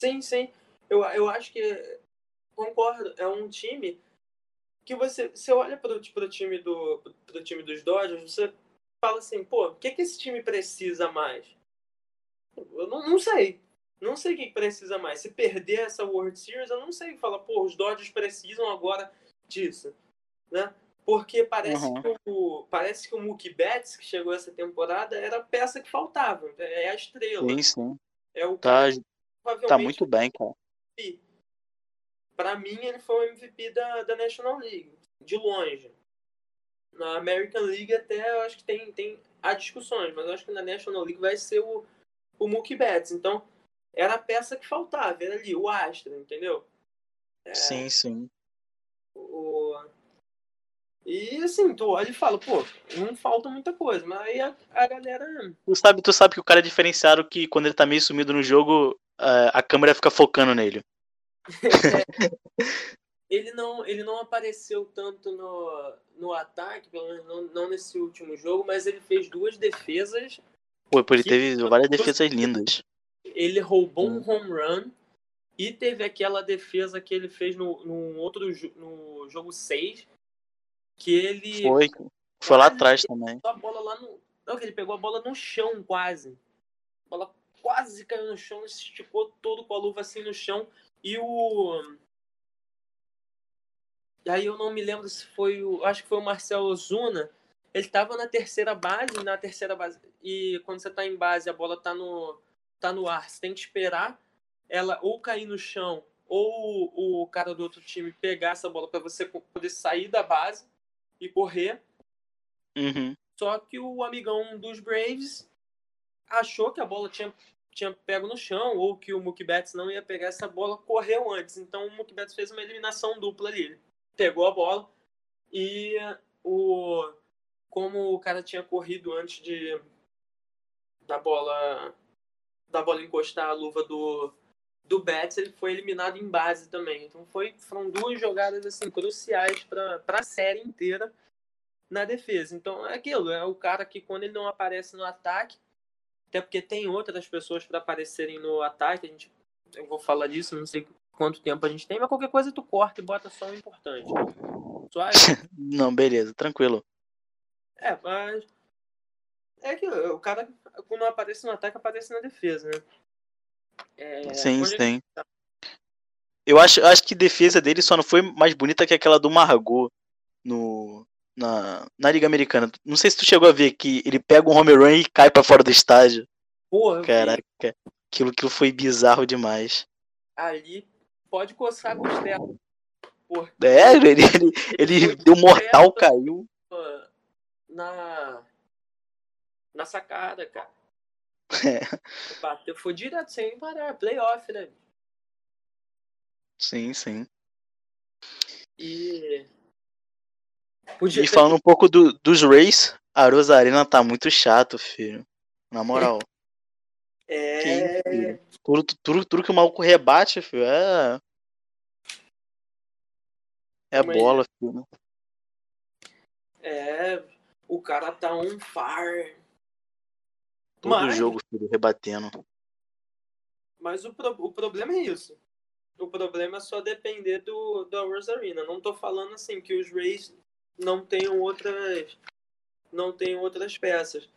B: Sim, sim. Eu, eu acho que concordo. É um time que você, você olha para o time do pro time dos Dodgers, você fala assim, pô, o que, que esse time precisa mais? Eu não, não sei. Não sei o que precisa mais. Se perder essa World Series, eu não sei. Fala, pô, os Dodgers precisam agora disso, né? Porque parece, uhum. que o, parece que o Mookie Betts, que chegou essa temporada, era a peça que faltava. É a estrela.
A: Sim, sim.
B: É o
A: tá, tá muito bem, cara.
B: Para mim, ele foi o MVP da, da National League, de longe. Na American League até eu acho que tem, tem há discussões, mas eu acho que na National League vai ser o, o Mookie Betts. Então, era a peça que faltava, era ali, o Astro, entendeu?
A: É, sim, sim.
B: O, e assim, tu olha e fala, pô, não falta muita coisa, mas aí a, a galera.
A: Tu sabe, tu sabe que o cara é diferenciado que quando ele tá meio sumido no jogo, a, a câmera fica focando nele.
B: ele, não, ele não apareceu tanto no, no ataque, pelo menos não, não nesse último jogo, mas ele fez duas defesas.
A: Pô, ele teve várias defesas lindas.
B: Ele roubou hum. um home run e teve aquela defesa que ele fez no, no outro no jogo 6 que ele.
A: Foi. Foi lá atrás também.
B: A bola lá no. Não, que ele pegou a bola no chão quase. A bola quase caiu no chão, esticou todo com a luva assim no chão. E o. E aí eu não me lembro se foi o. Acho que foi o Marcelo Ozuna. Ele estava na terceira base, na terceira base. E quando você está em base, a bola está no, tá no ar. Você tem que esperar ela ou cair no chão ou o cara do outro time pegar essa bola para você poder sair da base e correr.
A: Uhum.
B: Só que o amigão dos Braves achou que a bola tinha, tinha pego no chão ou que o Mookie Betts não ia pegar essa bola, correu antes. Então o Mookie Betts fez uma eliminação dupla ali. Ele pegou a bola e o como o cara tinha corrido antes de da bola da bola encostar a luva do do Betts, ele foi eliminado em base também. Então foi, foram duas jogadas assim cruciais para a série inteira na defesa. Então é aquilo, é o cara que quando ele não aparece no ataque, até porque tem outras pessoas para aparecerem no ataque, a gente eu vou falar disso, não sei quanto tempo a gente tem, mas qualquer coisa tu corta e bota só o importante. Suave?
A: Não, beleza, tranquilo.
B: É, mas é que o cara quando aparece no ataque aparece na defesa, né? É,
A: sim,
B: ele-
A: sim. Eu acho, acho que a defesa dele só não foi mais bonita que aquela do Margot no, na, na Liga Americana. Não sei se tu chegou a ver que ele pega um home run e cai pra fora do estádio.
B: Porra, eu vi
A: Caraca, aquilo, aquilo foi bizarro demais.
B: ali pode coçar a costela. Porra,
A: É, ele, ele, ele deu mortal, caiu.
B: na na sacada, cara.
A: É,
B: Bateu, foi direto sem parar, playoff, né?
A: sim, sim.
B: E podia
A: E
B: ter-
A: falando um pouco do, dos Rays, a Rosarena tá muito chato, filho. Na moral.
B: é,
A: Que? Tudo, tudo, tudo que o maluco rebate, filho, é. É
B: Mas-
A: bola, filho.
B: é, o cara tá on fire.
A: Todo
B: Mas-
A: jogo, filho, rebatendo.
B: Mas o, pro- o problema é isso. O problema é só depender do, do Rosarina. Não tô falando assim que os Rays não tenham outras não tenham outras peças.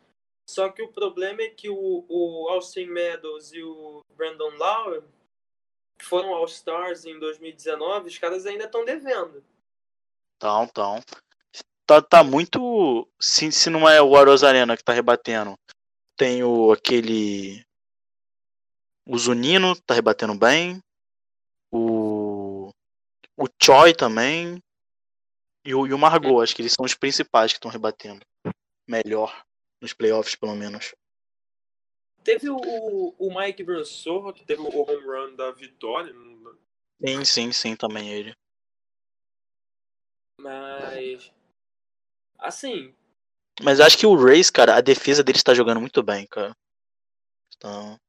B: Só que o problema é que o, o Austin Meadows e o Brandon Lauer, que foram All-Stars em 2019, os caras ainda estão devendo.
A: Então, então. Tá, tá muito. Se, se não é o Arena que tá rebatendo, tem o aquele. O Zunino tá rebatendo bem. O. O Choi também. E o, e o Margot, acho que eles são os principais que estão rebatendo. Melhor. Nos playoffs, pelo menos.
B: Teve o, o Mike Brossoa, que teve o home run da vitória,
A: Sim, sim, sim, também ele.
B: mas assim,
A: Mas acho que o Rays, cara, a defesa deles tá jogando muito bem, cara. Tá,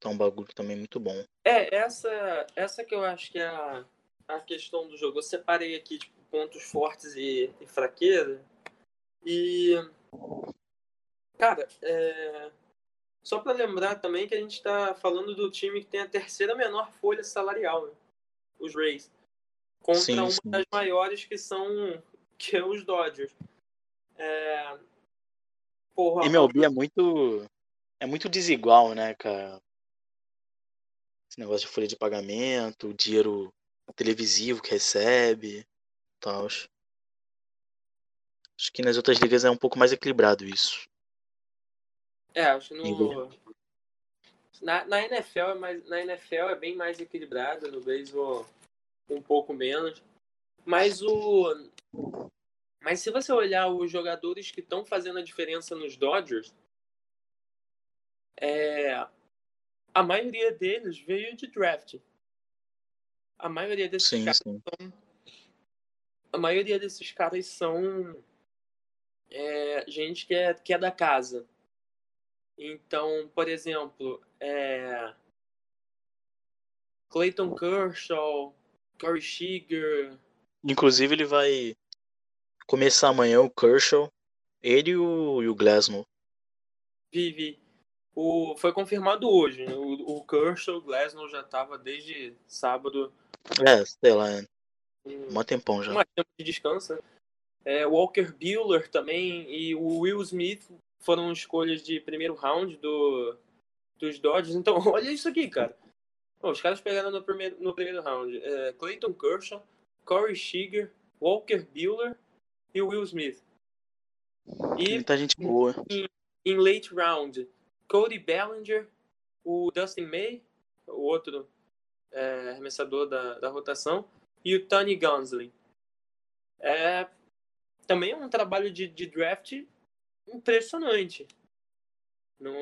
A: tá um bagulho também muito bom.
B: É, essa, essa que eu acho que é a, a questão do jogo. Eu separei aqui tipo, pontos fortes e, e fraqueza. E, cara, é, só para lembrar também que a gente está falando do time que tem a terceira menor folha salarial, né? os Rays, contra
A: Sim,
B: uma
A: sim.
B: das maiores que são que é os Dodgers. É, porra,
A: MLB é muito. É muito desigual, né, cara? Esse negócio de folha de pagamento, o dinheiro televisivo que recebe tal. Acho que nas outras ligas é um pouco mais equilibrado isso.
B: É, acho que no. Na, na NFL é mais. Na NFL é bem mais equilibrado, no beisebol um pouco menos. Mas o. Mas se você olhar os jogadores que estão fazendo a diferença nos Dodgers, é, a maioria deles veio de draft. A maioria desses
A: Sim,
B: caras
A: sim.
B: a maioria desses caras são é, gente que é, que é da casa. Então, por exemplo, é, Clayton Kershaw, Corey Seager,
A: Inclusive ele vai começar amanhã o Kershaw, ele e o, e o Glasnow.
B: Vive. O, foi confirmado hoje. né? O, o Kershaw, o Glasnow já estava desde sábado.
A: É, sei lá, é
B: um-
A: mó tempão já.
B: um tempo de descanso. né? É, Walker Bueller também e o Will Smith foram escolhas de primeiro round do, dos Dodgers. Então, olha isso aqui, cara. Pô, os caras pegaram no primeiro, no primeiro round é, Clayton Kershaw, Corey Seager, Walker Bueller e Will Smith. E
A: Muita gente boa.
B: em late round, Cody Bellinger, o Dustin May, o outro é, arremessador da, da rotação, e o Tony Gonsolin. É, também é um trabalho de, de draft impressionante. Não...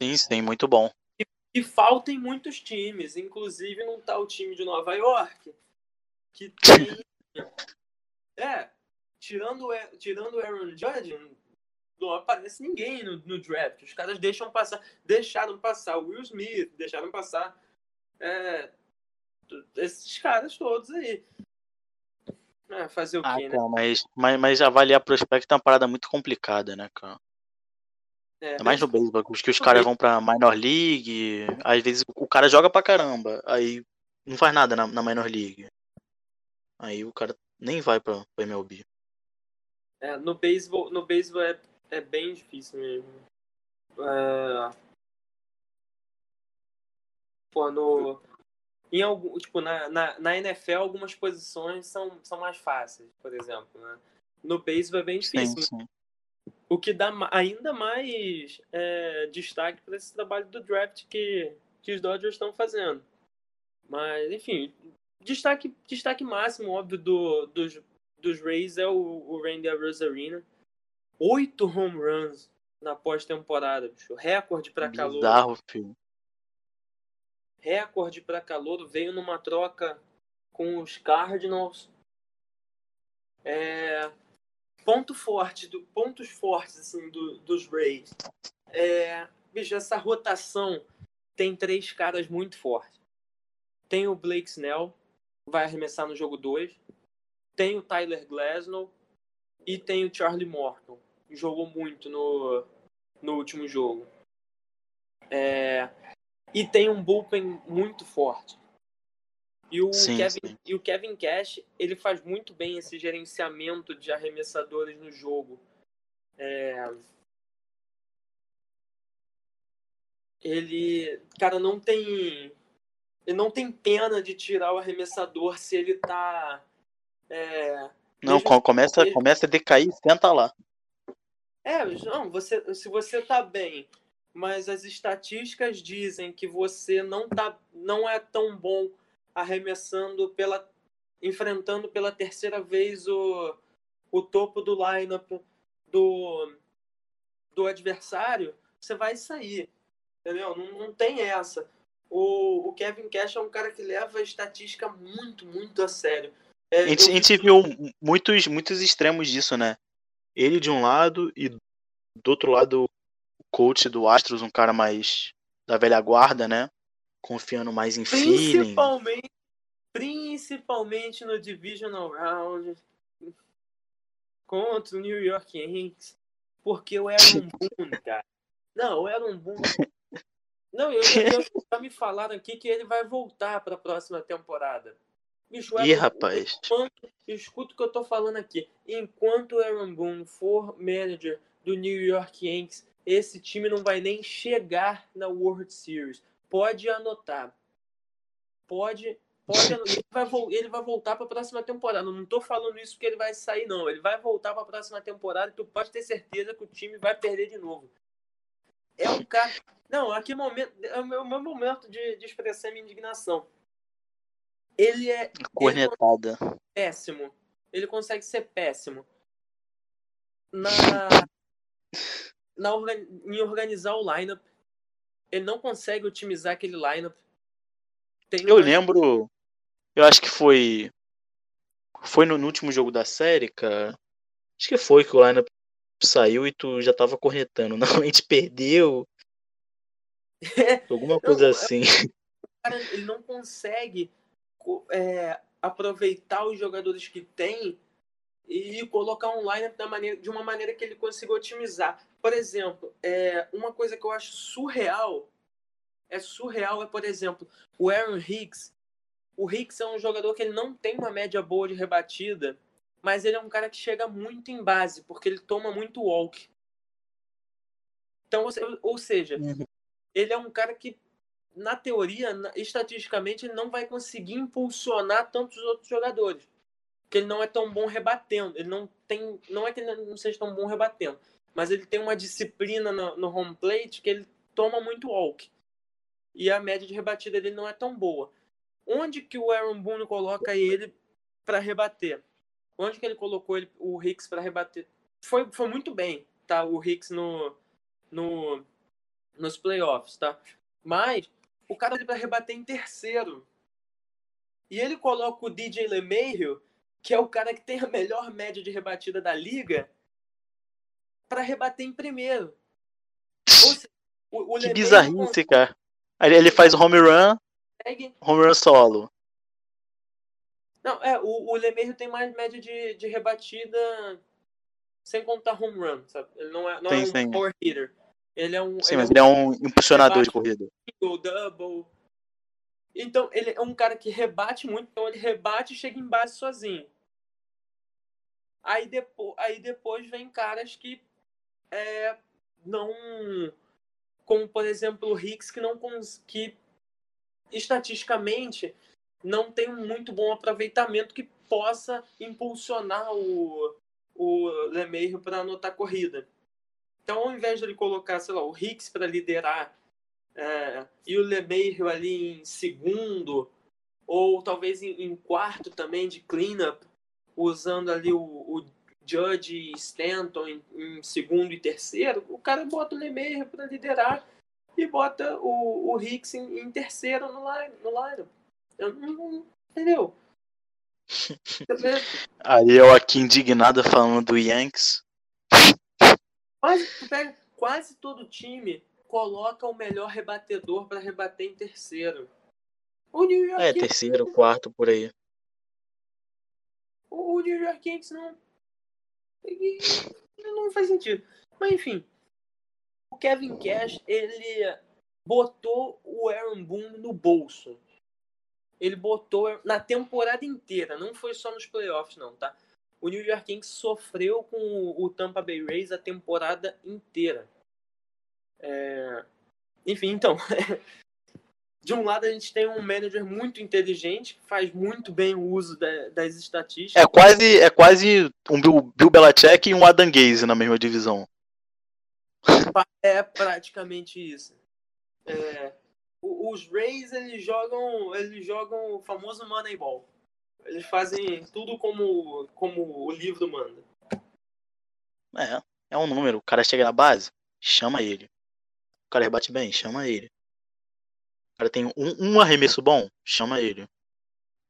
A: Sim, sim, muito bom.
B: E, e falta em muitos times, inclusive tá o time de Nova York, que tem. é, tirando, tirando o Aaron Judge, não aparece ninguém no, no, draft. Os caras deixam passar, deixaram passar o Will Smith, deixaram passar é, esses caras todos aí. É, fazer o ah, quê, né?
A: Mas, mas, mas avaliar prospecto é uma parada muito complicada, né, cara? É, é mais no beisebol, que os caras vão pra minor league, às vezes o cara joga pra caramba, aí não faz nada na, na minor league. Aí o cara nem vai pra, pra MLB.
B: É, no beisebol, no beisebol é, é bem difícil mesmo. É... Pô, no, em algum, tipo, na, na, na NFL algumas posições são, são mais fáceis, por exemplo, né? No beisebol é bem difícil. Sim, sim. O que dá ainda mais é, destaque para esse trabalho do draft que, que os Dodgers estão fazendo. Mas, enfim, destaque, destaque máximo, óbvio, do, dos, dos Rays é o, o Randy Arozarena. Oito home runs na pós-temporada, bicho. Recorde para calor.
A: Bizarro, filho
B: recorde para calor veio numa troca com os Cardinals. É, ponto forte, do, pontos fortes assim, do, dos Rays. É, essa rotação tem três caras muito fortes. Tem o Blake Snell, vai arremessar no jogo 2. Tem o Tyler Glasnow e tem o Charlie Morton. Jogou muito no, no último jogo. É, e tem um bullpen muito forte. E o, sim, Kevin, sim. e o Kevin Cash, ele faz muito bem esse gerenciamento de arremessadores no jogo. É... Ele, cara, não tem ele não tem pena de tirar o arremessador se ele tá é...
A: não começa ele... começa a decair senta lá
B: é não você se você tá bem mas as estatísticas dizem que você não tá não é tão bom arremessando pela enfrentando pela terceira vez o, o topo do lineup do do adversário, você vai sair. Entendeu? Não, não tem essa. O, o Kevin Cash é um cara que leva a estatística muito, muito a sério. É,
A: a, gente, eu... a gente viu muitos, muitos extremos disso, né? Ele de um lado e do outro lado coach do Astros, um cara mais da velha guarda, né? Confiando mais em
B: principalmente, feeling. Principalmente no Divisional Round contra o New York Yankees. Porque eu era um Boone, cara. Não, eu era um Boone. Não, eu, eu, já me falaram aqui que ele vai voltar para a próxima temporada.
A: Bicho, Ih, rapaz.
B: Enquanto, escuta o que eu tô falando aqui. Enquanto o Aaron Boone for manager do New York Yankees, esse time não vai nem chegar na World Series. Pode anotar. Pode. pode ele, vai, ele vai voltar para a próxima temporada. Não estou falando isso porque ele vai sair, não. Ele vai voltar para a próxima temporada e tu pode ter certeza que o time vai perder de novo. É um cara. Não, aqui momento, é o meu, meu momento de, de expressar minha indignação. Ele é.
A: Cornetada.
B: Ele péssimo. Ele consegue ser péssimo. Na na, em organizar o lineup. Ele não consegue otimizar aquele lineup.
A: Tem eu lembro. Eu acho que foi. Foi no, no, último jogo da série, cara. Acho que foi que o lineup saiu e tu já tava corretando. Não, a gente perdeu. Alguma coisa não, assim.
B: Cara, ele não consegue é, aproveitar os jogadores que tem e colocar lineup da maneira, de uma maneira que ele consiga otimizar. Por exemplo, é, uma coisa que eu acho surreal é surreal é, por exemplo, o Aaron Hicks. O Hicks é um jogador que ele não tem uma média boa de rebatida, mas ele é um cara que chega muito em base, porque ele toma muito walk. Então, ou seja, uhum. ele é um cara que, na teoria, estatisticamente, ele não vai conseguir impulsionar tantos outros jogadores que ele não é tão bom rebatendo. Ele não tem. Não é que ele não seja tão bom rebatendo, mas ele tem uma disciplina no, no home plate que ele toma muito walk. E a média de rebatida dele não é tão boa. Onde que o Aaron Boone coloca ele para rebater? Onde que ele colocou ele, o Hicks para rebater? Foi, foi muito bem, tá? O Hicks no, no, nos playoffs, tá? Mas o cara para rebater em terceiro. E ele coloca o DJ LeMahieu, que é o cara que tem a melhor média de rebatida da liga, para rebater em primeiro.
A: Seja, o, o que bizarrice, cara. Ele, ele faz home run, home run solo.
B: Não, é, o, o Lemeiro tem mais média de, de rebatida sem contar home run, sabe? Ele não é, não sim, é um sim. power hitter. Ele é um.
A: Sim, ele mas é um, ele é um impulsionador de corrida.
B: Double. Então, ele é um cara que rebate muito, então ele rebate e chega em base sozinho. Aí depois, aí depois vem caras que é, não. Como, por exemplo, o Hicks, que não que estatisticamente não tem um muito bom aproveitamento que possa impulsionar o, o Lemeiro para anotar corrida. Então, ao invés de ele colocar, sei lá, o Hicks para liderar é, e o Lemeiro ali em segundo, ou talvez em, em quarto também de cleanup, usando ali o, o Judge e Stanton em, em, segundo e terceiro, o cara bota o Lemeiro para liderar e bota o, o Hicks em, em terceiro no line, no lineup. Eu não. Entendeu?
A: Ariel aqui indignada falando do Yankees.
B: Quase, pega, quase todo time coloca o melhor rebatedor para rebater em terceiro.
A: O New York é, terceiro, quarto, por aí.
B: O New York Yankees não. Não faz sentido. Mas enfim. O Kevin Cash, ele botou o Aaron Boone no bolso ele botou na temporada inteira, não foi só nos playoffs, não, tá? O New York Yankees sofreu com o Tampa Bay Rays a temporada inteira. É... Enfim, então. de um lado a gente tem um manager muito inteligente, que faz muito bem o uso da, das estatísticas.
A: É quase, é quase um Bill, Bill Belichick e um Adam Gaze na mesma divisão.
B: É praticamente isso. É, os Rays eles jogam, eles jogam o famoso Moneyball. Eles fazem tudo como, como o livro manda.
A: É, é um número. O cara chega na base, chama ele. O cara rebate bem, chama ele. Cara tem um, um arremesso bom, chama ele.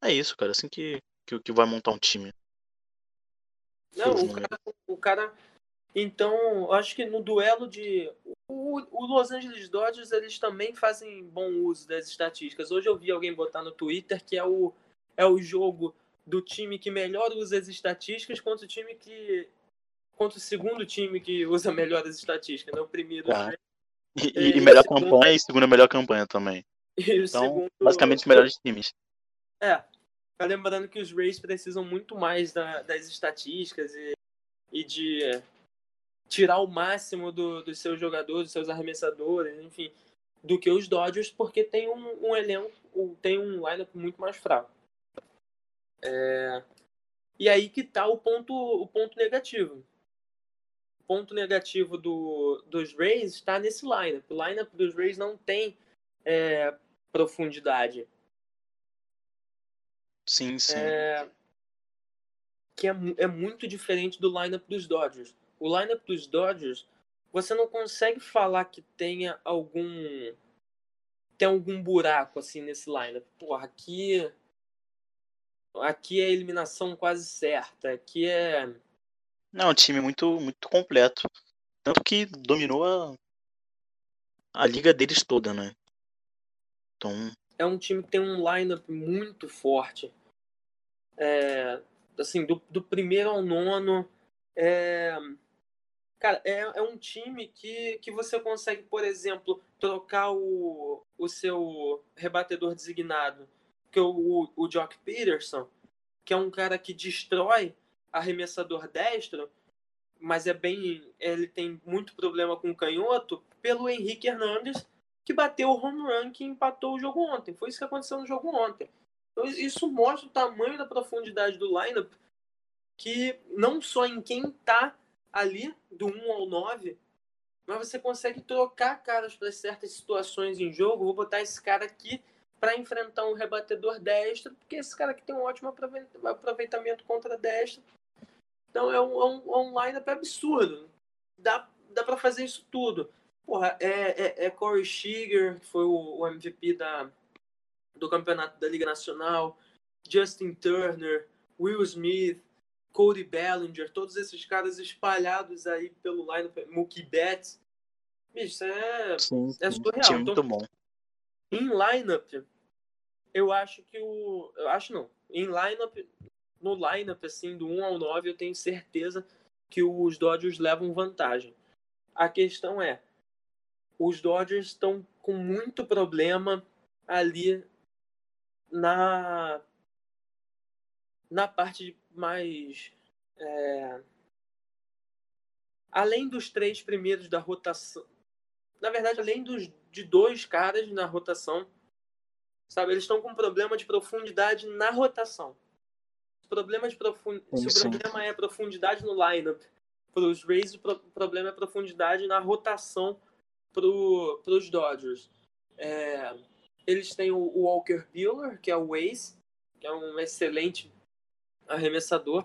A: É isso, cara. Assim que, que, que vai montar um time.
B: Não, o cara, o cara. Então, acho que no duelo de o, o, Los Angeles Dodgers eles também fazem bom uso das estatísticas. Hoje eu vi alguém botar no Twitter que é o, é o jogo do time que melhor usa as estatísticas contra o time que contra o segundo time que usa melhor as estatísticas, né? O primeiro.
A: Ah. E, e, e, melhor segundo... campanha e segunda melhor campanha também. Então, segundo... basicamente os melhores times.
B: É. Tá lembrando que os Rays precisam muito mais da, das estatísticas e, e de tirar o máximo do, dos seus jogadores, dos seus arremessadores, enfim, do que os Dodgers, porque tem um, um elenco, tem um lineup muito mais fraco. É... E aí que tá o ponto, o ponto negativo. O ponto negativo do, dos Rays está nesse lineup. O lineup dos Rays não tem é, profundidade.
A: Sim, sim.
B: É, que é, é muito diferente do lineup dos Dodgers o lineup dos Dodgers, você não consegue falar que tenha algum tem algum buraco assim nesse lineup. Porra, aqui aqui é eliminação quase certa, aqui é
A: não, um time muito muito completo. Tanto que dominou a, a liga deles toda, né? Então,
B: é um time que tem um lineup muito forte. É, assim, do, do primeiro ao nono, é, Cara, é, é um time que, que você consegue, por exemplo, trocar o, o seu rebatedor designado, que é o, o Jock Peterson, que é um cara que destrói arremessador destro, mas é bem. Ele tem muito problema com o canhoto, pelo Henrique Hernandes, que bateu o home run que empatou o jogo ontem. Foi isso que aconteceu no jogo ontem. Então, isso mostra o tamanho da profundidade do lineup, que não só em quem está ali, do 1 ao 9, mas você consegue trocar caras para certas situações em jogo. Vou botar esse cara aqui para enfrentar um rebatedor destro, porque esse cara aqui tem um ótimo aproveitamento contra destro. Então é um, é um, é um line-up absurdo. Dá, dá para fazer isso tudo. Porra, é, é, é Corey Seager, que foi o, o MVP da, do campeonato da Liga Nacional, Justin Turner, Will Smith, Cody Bellinger, todos esses caras espalhados aí pelo line, Mookie Betts. Bicho, isso é, sim, sim. é surreal.
A: Então, muito bom.
B: Em lineup, eu acho que o. Eu acho não. Em lineup, no lineup, assim, do 1 ao 9, eu tenho certeza que os Dodgers levam vantagem. A questão é, os Dodgers estão com muito problema ali na na parte mais é, além dos três primeiros da rotação na verdade além dos de dois caras na rotação sabe? Eles estão com problema de profundidade na rotação. Problema de profund... se o problema é profundidade no lineup para os Rays o problema é profundidade na rotação para os Dodgers é, eles têm o Walker Buehler, que é o Ace, que é um excelente arremessador.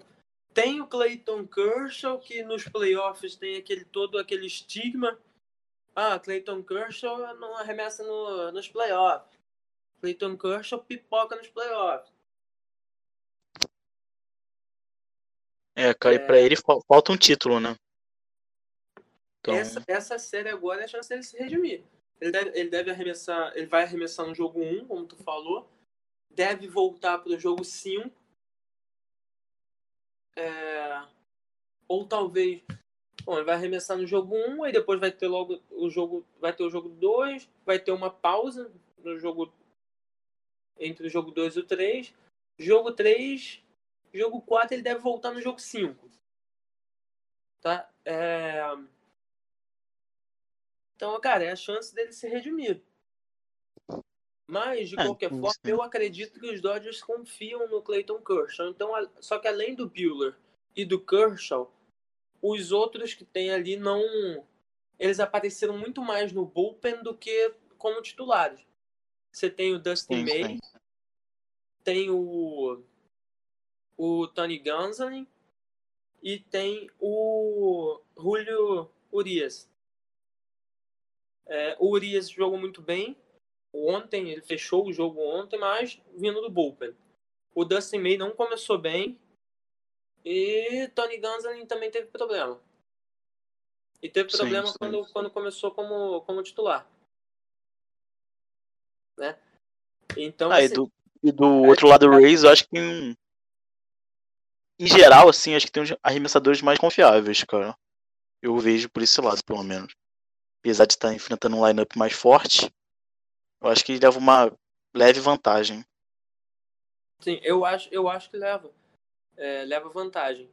B: Tem o Clayton Kershaw, que nos playoffs tem aquele todo aquele estigma. Ah, Clayton Kershaw não arremessa no, nos playoffs. Clayton Kershaw pipoca nos playoffs.
A: É, cara, é... e pra ele falta um título, né?
B: Então... Essa, essa série agora é a chance dele se redimir. Ele deve, ele deve arremessar, ele vai arremessar no jogo 1, como tu falou. Deve voltar para o jogo 5. É... Ou talvez. Bom, ele vai arremessar no jogo 1, aí depois vai ter logo o jogo. Vai ter o jogo 2, vai ter uma pausa no jogo. Entre o jogo 2 e o 3. Jogo 3. Jogo 4 ele deve voltar no jogo 5. Tá? É... Então, cara, é a chance dele se redimir. Mas, de é, qualquer forma, eu acredito que os Dodgers confiam no Clayton Kershaw. Então, só que além do Bueller e do Kershaw, os outros que tem ali não. Eles apareceram muito mais no bullpen do que como titulares. Você tem o Dustin May, tem o, o Tony Gonsolin e tem o Julio Urias. É, o Urias jogou muito bem. Ontem, ele fechou o jogo ontem, mas vindo do bullpen. O Dustin May não começou bem. E Tony Gonzalez também teve problema. E teve problema sim, sim. Quando, quando começou como, como titular. Né? Então,
A: ah, assim, e do, e do outro lado do Rays, eu acho que em, em geral, assim, acho que tem os arremessadores mais confiáveis, cara. Eu vejo por esse lado, pelo menos apesar de estar enfrentando um lineup mais forte, eu acho que ele leva uma leve vantagem.
B: Sim, eu acho, eu acho que leva. É, leva vantagem.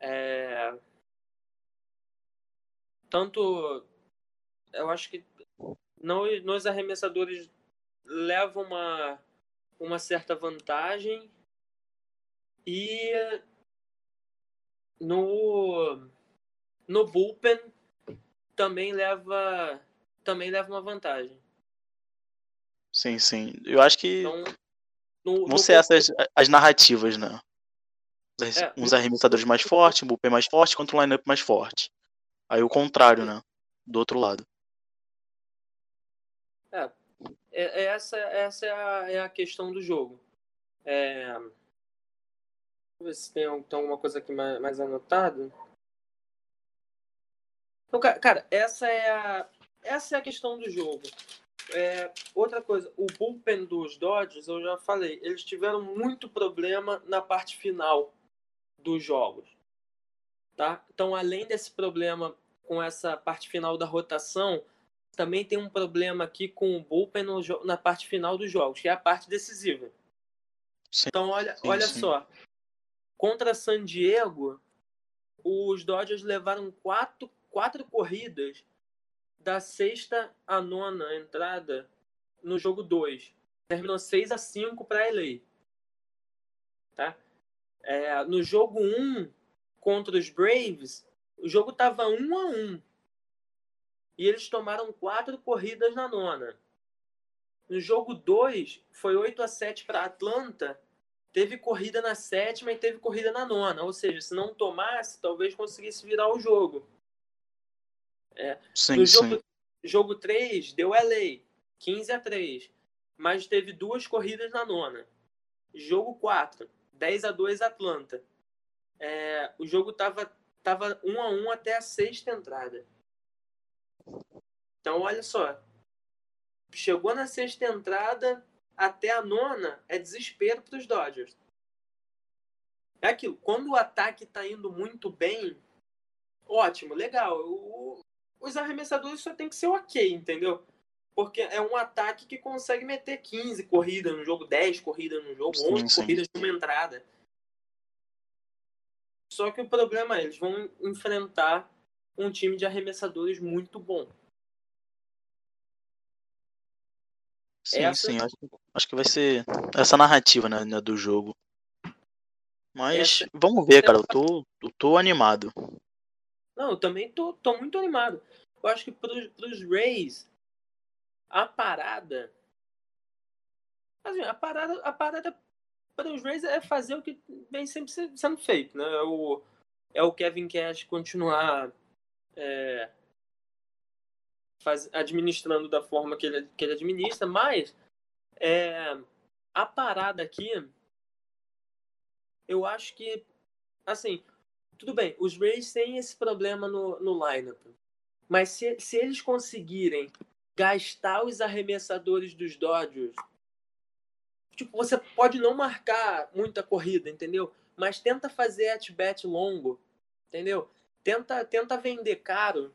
B: É... Tanto. Eu acho que não, nós arremessadores levam uma, uma certa vantagem e no, no bullpen também leva também leva uma vantagem.
A: Sim, sim. Eu acho que então, no, vão no ser essas as narrativas, né? É, uns arremessadores mais fortes, um bullpen mais forte contra um lineup mais forte. Aí o contrário, né? Do outro lado.
B: É, é, é essa, essa é, a, é a questão do jogo. É... Deixa eu ver se tem, tem alguma coisa aqui mais, mais anotada. Então, cara, essa é a, essa é a questão do jogo. É, outra coisa, o bullpen dos Dodgers, eu já falei, eles tiveram muito problema na parte final dos jogos. Tá? Então, além desse problema com essa parte final da rotação, também tem um problema aqui com o bullpen no, na parte final dos jogos, que é a parte decisiva. Sim, então, olha, sim, olha sim. só. Contra San Diego, os Dodgers levaram quatro quatro corridas da sexta à nona entrada no jogo 2. Terminou 6 a 5 para LA. Tá? É, no jogo 1 um, contra os Braves, o jogo estava 1 um a 1. Um, e eles tomaram quatro corridas na nona. No jogo 2, foi 8 a 7 para Atlanta. Teve corrida na sétima e teve corrida na nona. Ou seja, se não tomasse, talvez conseguisse virar o jogo. É.
A: Sim,
B: no
A: sim.
B: jogo, jogo 3, deu LA, 15 a 3. Mas teve duas corridas na nona. Jogo 4, 10 a 2 Atlanta. É, o jogo tava, tava 1 a 1 até a sexta entrada. Então, olha só. Chegou na sexta entrada, até a nona, é desespero para os Dodgers. É aquilo. Quando o ataque está indo muito bem, ótimo, legal. O, os arremessadores só tem que ser ok, entendeu? Porque é um ataque que consegue meter 15 corridas no jogo, 10 corridas no jogo,
A: Sim,
B: 11
A: sim.
B: corridas numa entrada. Só que o problema é, eles vão enfrentar um time de arremessadores muito bom.
A: Sim,
B: Essa-
A: sim. Acho, acho que vai ser essa narrativa né, né, do jogo. Mas
B: Essa-
A: vamos ver, cara. Eu tô, eu tô animado.
B: Não, eu também tô, tô muito animado. Eu acho que pros, pros Rays, a parada. Assim, a parada, a parada para os Rays é fazer o que vem sempre se- sendo feito, né? É o, é o Kevin Cash continuar é, faz, administrando da forma que ele, que ele administra, mas é, a parada aqui, eu acho que, assim, tudo bem, os Rays têm esse problema no, no lineup. Mas se, se eles conseguirem gastar os arremessadores dos Dodgers, tipo, você pode não marcar muita corrida, entendeu? Mas tenta fazer at-bat longo, entendeu? Tenta, tenta vender caro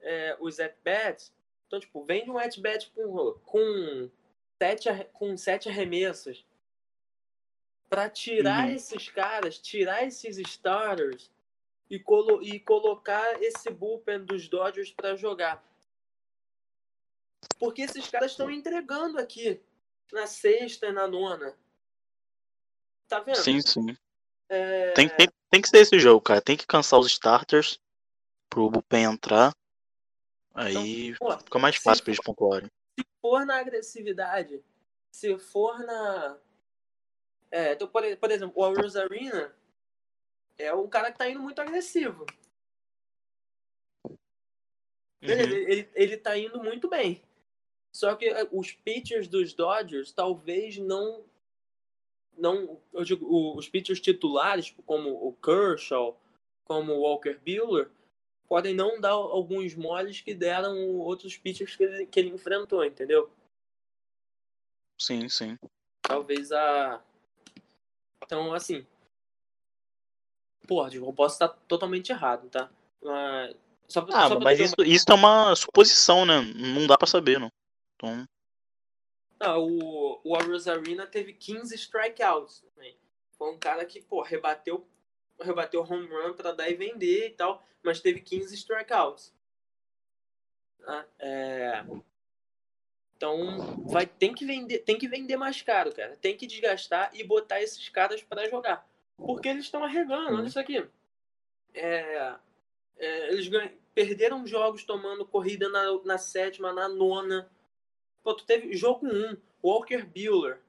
B: é, os at-bats. Então, tipo, vende um at-bat com, com, sete, com sete arremessos para tirar
A: Uhum.
B: esses caras, tirar esses starters e, colo e colocar esse bullpen dos Dodgers para jogar. Porque esses caras estão entregando aqui na sexta e na nona. Tá vendo?
A: Sim, sim.
B: É,
A: Tem, tem, tem que ser esse jogo, cara. Tem que cansar os starters pro bullpen entrar. Aí
B: pô,
A: fica mais fácil pra eles pontuarem.
B: se for na agressividade, se for na. É, então, por, por exemplo, o Warriors Arena é um cara que tá indo muito agressivo.
A: Uhum.
B: ele, ele tá indo muito bem. Só que é, os pitchers dos Dodgers talvez não. não eu digo, os pitchers titulares, tipo, como o Kershaw, como o Walker Buehler, podem não dar alguns moles que deram outros pitchers que ele, que ele enfrentou, entendeu?
A: Sim, sim.
B: Talvez a. Então, assim. Porra, eu posso estar totalmente errado, tá? Mas. Só, pra-
A: Ah,
B: só pra
A: mas isso, isso é uma suposição, né? Não dá pra saber, não. Então,
B: Ah, o, o Warriors Arena teve 15 strikeouts também. Foi um cara que, pô, rebateu, rebateu home run pra dar e vender e tal, mas teve 15 strikeouts. Ah, é... Então, vai, tem, que vender, tem que vender mais caro, cara. Tem que desgastar e botar esses caras pra jogar. Porque eles estão arregando, olha isso aqui. É, é, eles ganham- perderam jogos tomando corrida na, na sétima, na nona. Pô, tu teve jogo 1, Walker Buehler.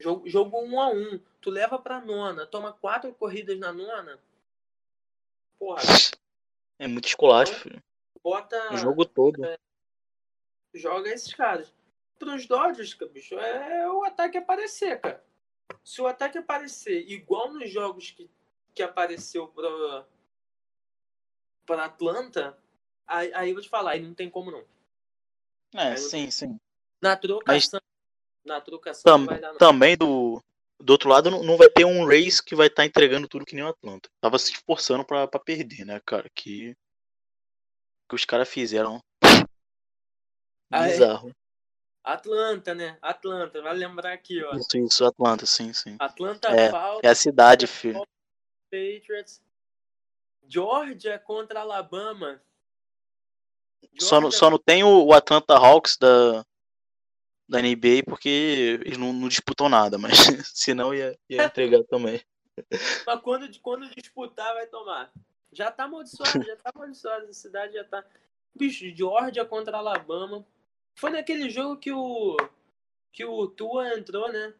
B: Jogo, jogo 1 a 1 Tu leva pra nona, toma quatro corridas na nona. Porra,
A: é muito esculacho, filho.
B: bota.
A: O jogo todo.
B: Joga esses caras. Pros Dodgers, cara, bicho, é o ataque aparecer, cara. Se o ataque aparecer igual nos jogos que, que apareceu pra, pra Atlanta, aí, aí eu vou te falar, aí não tem como não.
A: É, sim, sim.
B: Na trocação, na trocação
A: Tam-
B: não vai dar não.
A: Também do, do outro lado não, não vai ter um race que vai estar entregando tudo que nem o Atlanta. Tava se esforçando pra perder, né, cara? Que, que os caras fizeram.
B: Ah, é?
A: Bizarro.
B: Atlanta, né? Atlanta, vai lembrar aqui, ó.
A: Isso, isso, Atlanta, sim, sim.
B: Atlanta
A: É,
B: Falcons,
A: É a cidade, filho.
B: Patriots. Georgia contra Alabama.
A: Só, não-
B: Georgia-
A: só não tem o, o Atlanta Hawks da, da NBA porque eles não, não disputam nada, mas senão ia, ia entregar também.
B: Mas quando, quando disputar, vai tomar. Já tá amaldiçoado, já tá amaldiçoado. A cidade já tá. Bicho, Georgia contra Alabama. Foi naquele jogo que o. que o Tua entrou, né?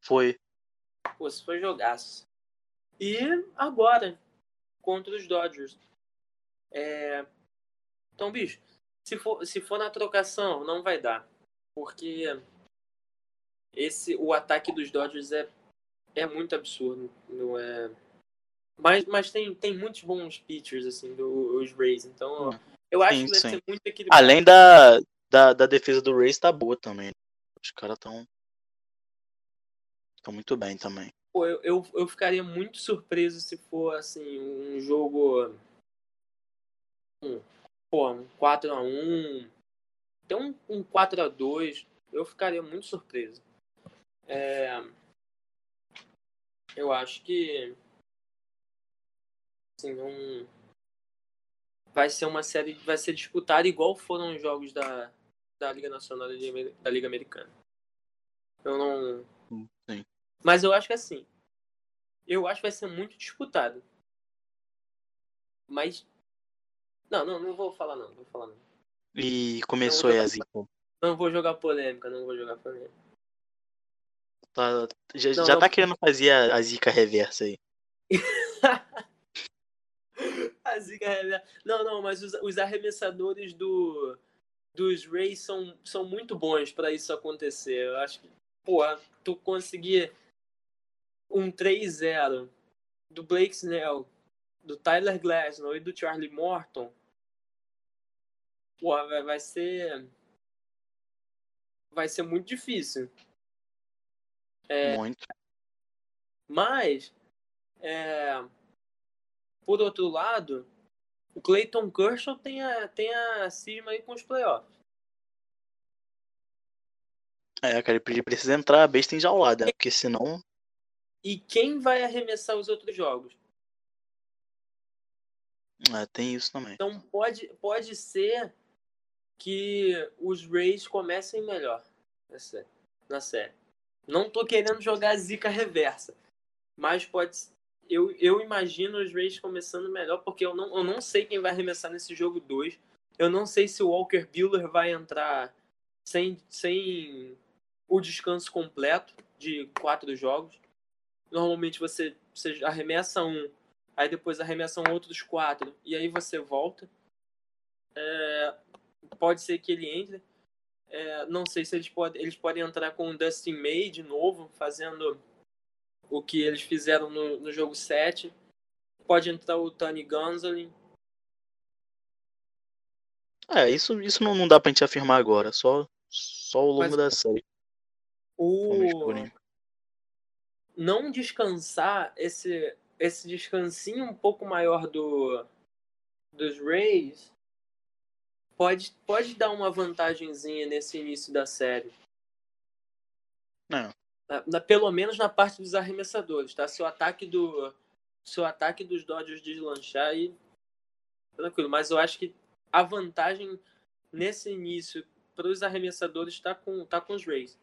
A: Foi.
B: Pô, isso foi jogaço. E agora, contra os Dodgers. É... Então, bicho, se for, se for na trocação, não vai dar. Porque esse, o ataque dos Dodgers é, é muito absurdo. Não é... Mas, mas tem, tem muitos bons pitchers, assim, dos Rays. Então, hum. Eu acho sim, que vai sim. ser muito equilibrado.
A: Além da, da, da defesa do Rays, tá boa também. Os caras estão. Estão muito bem também.
B: Pô, eu, eu, eu ficaria muito surpreso se for, assim, um jogo. Um, pô, um 4x1. Até um, um 4x2. Eu ficaria muito surpreso. É, eu acho que assim, não vai ser uma série vai ser disputada igual foram os jogos da, da Liga Nacional e da Liga Americana. Eu não
A: Sim.
B: Mas eu acho que assim, eu acho que vai ser muito disputado. Mas não, não, não vou falar não, não vou falar não.
A: E começou aí a zica.
B: Não vou jogar polêmica, não vou jogar polêmica.
A: Tá, já, não, já não... tá querendo fazer a, a zica reversa aí.
B: a zica reversa. Não, não, mas os, os arremessadores do, dos Rays são, são muito bons para isso acontecer. Eu acho que, pô, tu conseguir um 3-0 do Blake Snell, do Tyler Glasnow e do Charlie Morton, pô, vai, vai ser vai ser muito difícil.
A: É, Muito.
B: Mas, é, por outro lado, o Clayton Kershaw tem a, tem a cisma aí com os playoffs.
A: É, cara, ele precisa entrar besta enjaulada, né? porque senão.
B: E quem vai arremessar os outros jogos?
A: É, tem isso também.
B: Então pode, pode ser que os Rays comecem melhor na série. Não tô querendo jogar zica reversa. Mas pode. Eu, eu imagino os Rays começando melhor, porque eu não, eu não sei quem vai arremessar nesse jogo 2. Eu não sei se o Walker Buehler vai entrar sem, sem o descanso completo de quatro jogos. Normalmente você, você arremessa um, aí depois arremessam outros quatro, e aí você volta. É, pode ser que ele entre. É, não sei se eles podem, eles podem entrar com o Dustin May de novo, fazendo o que eles fizeram no, no jogo 7. Pode entrar o Tony Gonzalez.
A: É, isso, isso não, não dá pra gente afirmar agora, só, só ao longo Mas, da série.
B: O... Não descansar, esse, esse descansinho um pouco maior do, dos Rays pode, pode dar uma vantagenzinha nesse início da série.
A: Não.
B: Na, na, pelo menos na parte dos arremessadores, tá? Se o ataque do se o ataque dos Dodgers deslanchar aí tranquilo, mas eu acho que a vantagem nesse início para os arremessadores está com tá com os Rays.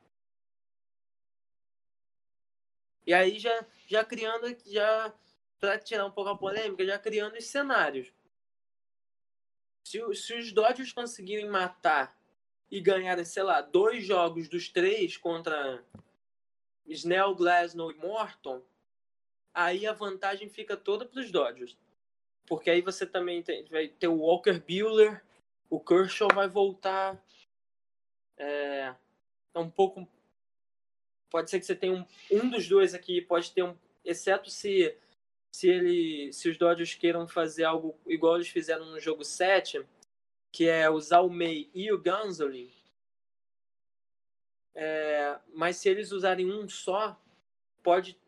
B: E aí já já criando já para tirar um pouco a polêmica, já criando os cenários. Se, se os Dodgers conseguirem matar e ganharem, sei lá, dois jogos dos três contra Snell, Glasnow e Morton, aí a vantagem fica toda para os Dodgers. Porque aí você também tem, vai ter o Walker Buehler, o Kershaw vai voltar. É, é um pouco. Pode ser que você tenha um, um dos dois aqui, pode ter um. Exceto se se ele se os Dodgers queiram fazer algo igual eles fizeram no jogo 7, que é usar o May e o Gonzalez, é, mas se eles usarem um só, pode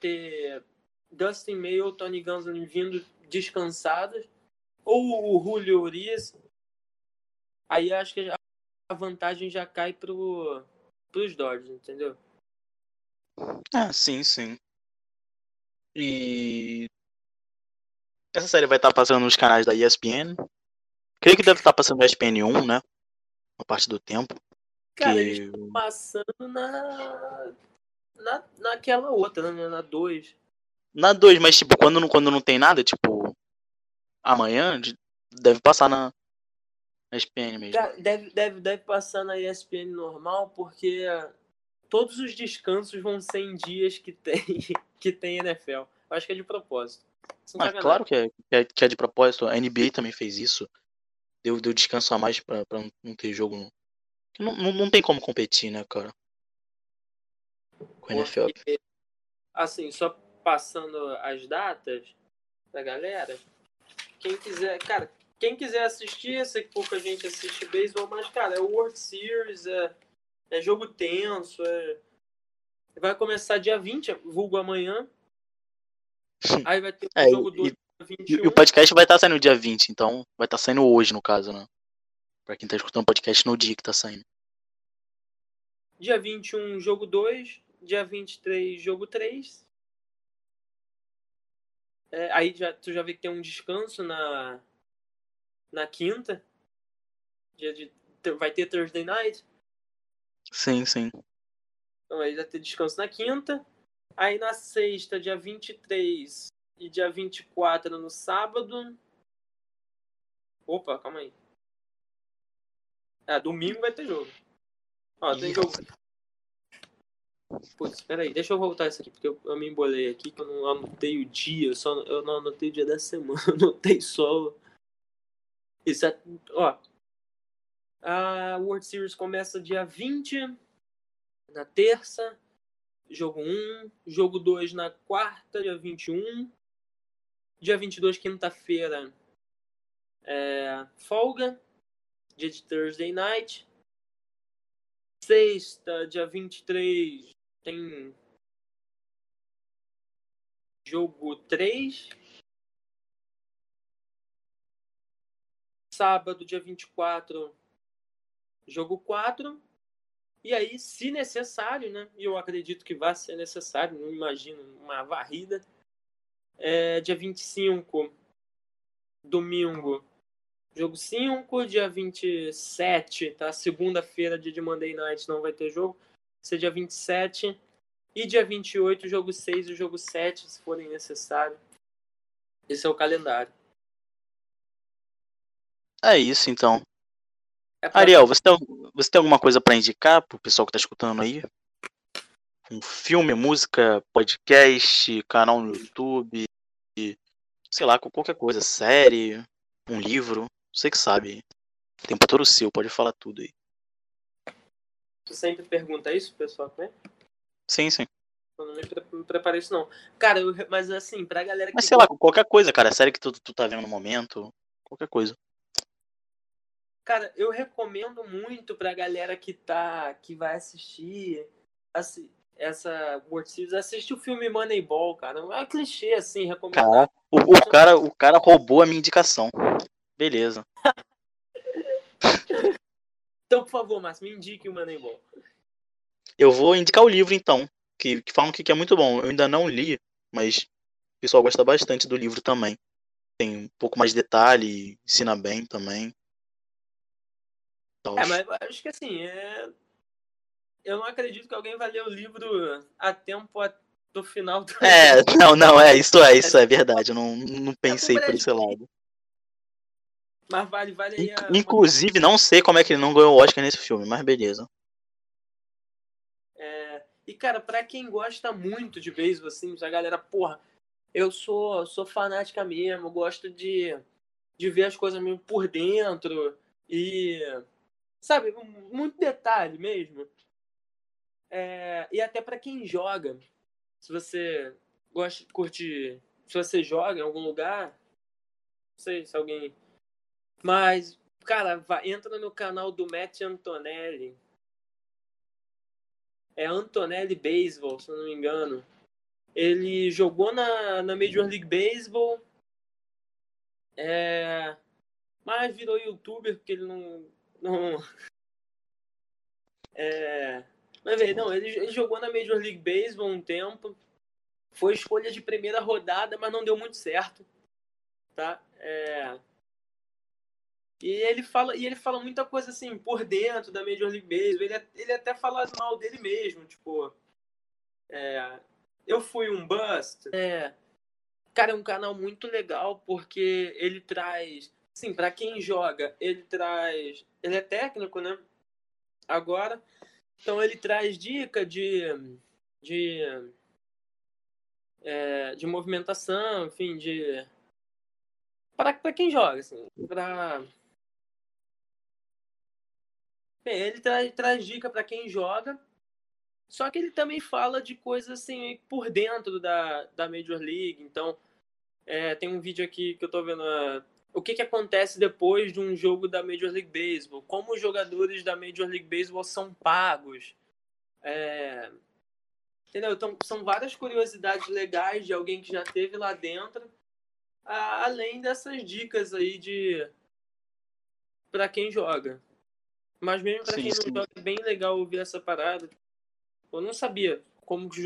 B: ter Dustin May ou Tony Gonzalez vindo descansados, ou o Julio Urias. Aí acho que a vantagem já cai pro, pros Dodgers, entendeu?
A: Ah, sim, sim. E essa série vai estar passando nos canais da ESPN. Creio que deve estar passando na ESPN 1, né? Uma parte do tempo.
B: Cara, que... eles estão passando na... na. naquela outra, né? Na 2.
A: Na 2, mas tipo, quando não, quando não tem nada, tipo. Amanhã, deve passar na ESPN mesmo.
B: Cara, deve, deve, deve passar na ESPN normal, porque todos os descansos vão ser em dias que tem, que tem NFL. Eu acho que é de propósito.
A: Mas claro que é, que é, que é de propósito. A NBA também fez isso. Deu, deu descanso a mais pra não ter jogo. Não, não, não tem como competir, né, cara? Com a NFL.
B: Porque, assim, só passando as datas da galera. Quem quiser, cara, quem quiser assistir, eu sei que pouca gente assiste beisebol, mas, cara, é o World Series, é, é jogo tenso, é... vai começar dia 20, vulgo amanhã. Aí vai ter o
A: É,
B: jogo do dia
A: E,
B: 21.
A: e o podcast vai estar saindo dia 20, então vai estar saindo hoje, no caso, né? Pra quem tá escutando o podcast no dia que tá saindo.
B: Dia 21, jogo 2. Dia 23, jogo 3. É, aí já, tu já vê que tem um descanso na, na quinta. Dia de, vai ter Thursday Night.
A: Sim, sim.
B: Então aí vai ter descanso na quinta. Aí na sexta, dia 23 e dia 24 no sábado. Opa, calma aí. Ah, domingo vai ter jogo. Ó, tem jogo. Putz, peraí, deixa eu voltar isso aqui, porque eu, eu me embolei aqui, que eu não anotei o dia, eu, só, eu não anotei o dia da semana, anotei só. Isso é. Ó. A World Series começa dia 20, na terça. Jogo 1. Jogo 2 na quarta, dia 21. Dia 22, quinta-feira. É, folga. Dia de Thursday night. Sexta, dia 23, tem jogo 3. Sábado, dia 24, jogo 4. E aí, se necessário, né? E eu acredito que vai ser necessário, não imagino uma varrida. É, dia 25, domingo, jogo 5. Dia 27, tá? Segunda-feira, dia de Monday Night, não vai ter jogo. Vai ser dia 27. E dia 28, jogo 6 e jogo 7, se forem necessário. Esse é o calendário.
A: É isso, então.
B: É pra-
A: Ariel, você tem, você tem alguma coisa pra indicar pro pessoal que tá escutando aí? Um filme, música, podcast, canal no YouTube, sei lá, qualquer coisa, série, um livro, você que sabe. O tempo todo seu, pode falar tudo aí.
B: Tu sempre pergunta isso, pessoal, né?
A: Sim, sim.
B: Eu não me, pre- me preparei isso, não. Cara, eu, mas assim, pra galera que.
A: Mas sei lá, qualquer coisa, cara, série que tu, tu tá vendo no momento, qualquer coisa.
B: Cara, eu recomendo muito pra galera que tá. que vai assistir assi- essa World Series, assiste o filme Moneyball, cara. É um clichê, assim, recomendar.
A: Cara, o, o cara, o cara roubou a minha indicação. Beleza.
B: Então, por favor, Márcio, me indique o Moneyball.
A: Eu vou indicar o livro então, que, que falam que, que é muito bom. Eu ainda não li, mas o pessoal gosta bastante do livro também. Tem um pouco mais de detalhe, ensina bem também. Então,
B: É, mas acho que assim, é... eu não acredito que alguém vai ler o livro a tempo do final do.
A: É, não, não, é, isso é, isso é verdade. Eu não, não pensei por esse lado.
B: Mas vale, vale aí a.
A: Inclusive, não sei como é que ele não ganhou o Oscar nesse filme, mas beleza.
B: É, E, cara, pra quem gosta muito de beisebol, assim, a galera, porra, eu sou, sou fanática mesmo, gosto de, de ver as coisas mesmo por dentro e, sabe, muito detalhe mesmo. É, e até pra quem joga, se você gosta, curte, se você joga em algum lugar, não sei se alguém... Mas, cara, vai, entra no canal do Matt Antonelli, é Antonelli Baseball, se eu não me engano. Ele jogou na, na Major League Baseball, é, mas virou youtuber porque ele não. não é, mas, velho, não, ele, ele jogou na Major League Baseball um tempo. Foi escolha de primeira rodada, mas não deu muito certo. Tá? É, e ele fala, e ele fala muita coisa assim por dentro da Major League Baseball. Ele, ele até fala mal dele mesmo, tipo, é, eu fui um bust. É, cara, é um canal muito legal porque ele traz sim, para quem joga, ele traz. Ele é técnico, né? Agora. Então ele traz dica de. de. É, de movimentação, enfim, de. Para quem joga, assim. Pra. Bem, ele traz, traz dica para quem joga. Só que ele também fala de coisas assim por dentro da, da Major League. Então, é, tem um vídeo aqui que eu tô vendo. Uh, o que, que acontece depois de um jogo da Major League Baseball? Como os jogadores da Major League Baseball são pagos? É, entendeu? Então, são várias curiosidades legais de alguém que já teve lá dentro, além dessas dicas aí de para quem joga. Mas mesmo para quem sim. não joga, é bem legal ouvir essa parada. Eu não sabia como os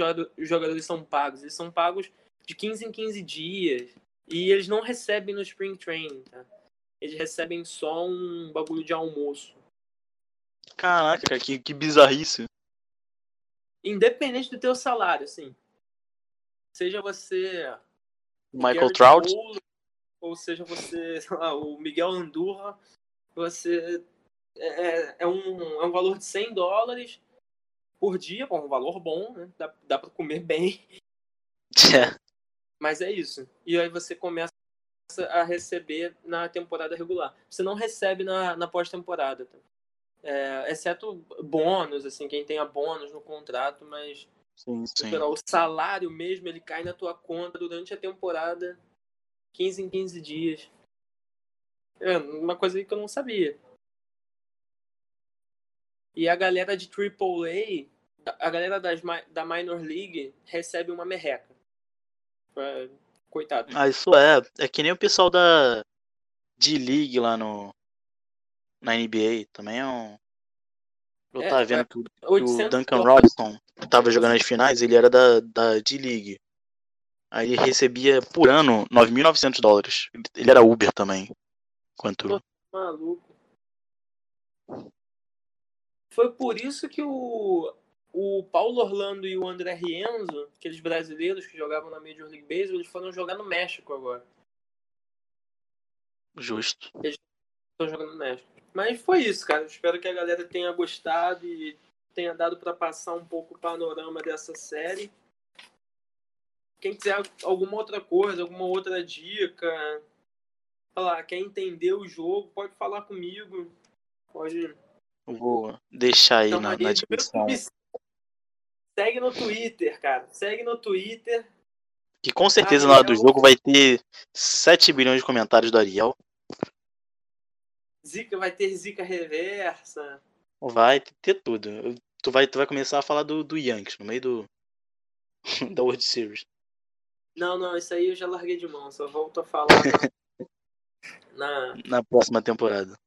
B: jogadores são pagos. Eles são pagos de 15 em 15 dias. E eles não recebem no Spring Training, tá? Eles recebem só um bagulho de almoço.
A: Caraca, que, que bizarrice.
B: Independente do teu salário, assim. Seja você.
A: Michael Trout.
B: ou seja você, lá, o Miguel Andurra, você. É, é, é, um, é um valor de 100 dólares por dia, um valor bom, né? Dá, dá pra comer bem.
A: É.
B: Mas é isso. E aí você começa a receber na temporada regular. Você não recebe na, na pós-temporada. Tá? É, exceto bônus, assim, quem tenha bônus no contrato, mas
A: sim, sim.
B: o salário mesmo ele cai na tua conta durante a temporada 15 em 15 dias. É uma coisa que eu não sabia. E a galera de AAA, a galera das, da Minor League recebe uma merreca. É, coitado.
A: Ah, isso é. É que nem o pessoal da D-League lá no. Na NBA. Também é um. Eu é, tava vendo é, que, o Duncan Robinson tava jogando as finais, ele era da, da D-League. Aí ele recebia por ano 9.900 dólares. Ele era Uber também. Quanto.
B: Maluco. Foi por isso que o, o Paulo Orlando e o André Rienzo, aqueles brasileiros que jogavam na Major League Baseball, eles foram jogar no México agora.
A: Justo.
B: Eles estão jogando no México. Mas foi isso, cara. Espero que a galera tenha gostado e tenha dado para passar um pouco o panorama dessa série. Quem quiser alguma outra coisa, alguma outra dica, falar, quer entender o jogo, pode falar comigo. Pode.
A: Vou deixar aí então, na, na descrição.
B: Segue no Twitter, cara. Segue no Twitter.
A: Que com certeza Ariel... na hora do jogo vai ter 7 bilhões de comentários do Ariel.
B: Zica, vai ter zica reversa.
A: Vai ter tudo. Tu vai, tu vai começar a falar do, do Yankees no meio do. da World Series.
B: Não, não, isso aí eu já larguei de mão. Só volto a falar na,
A: na próxima temporada.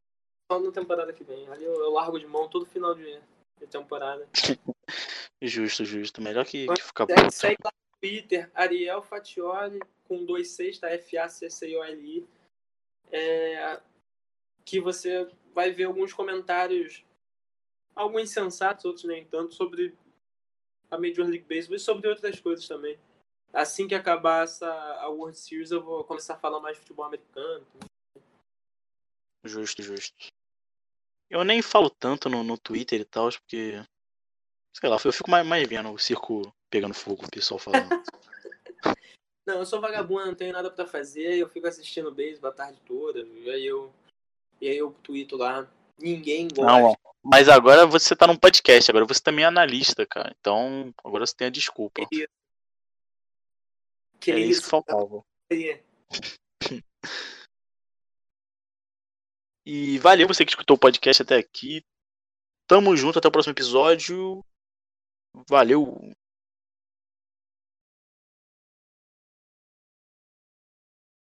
B: Só na temporada que vem. Ali eu, eu largo de mão todo final de, de temporada.
A: Justo, justo. Melhor que, que ficar
B: segue, segue lá no Twitter, Ariel Fatioli, com dois Cs, tá? F-A-C-C-O-L-I. É, que você vai ver alguns comentários, alguns sensatos, outros nem tanto, sobre a Major League Baseball e sobre outras coisas também. Assim que acabar essa, a World Series, eu vou começar a falar mais de futebol americano.
A: Justo, justo. Eu nem falo tanto no, no Twitter e tal, porque Sei lá, eu fico mais, mais vendo o circo pegando fogo, o pessoal falando.
B: não, eu sou vagabundo, não tenho nada para fazer, eu fico assistindo beisebol a tarde toda, e aí eu, e aí eu tweeto lá. Ninguém gosta. Não,
A: mas agora você tá num podcast, agora você também é analista, cara. Então, agora você tem a desculpa. Que,
B: que é
A: isso que faltava. e valeu você que escutou o podcast até aqui. Tamo junto, até o próximo episódio. Valeu!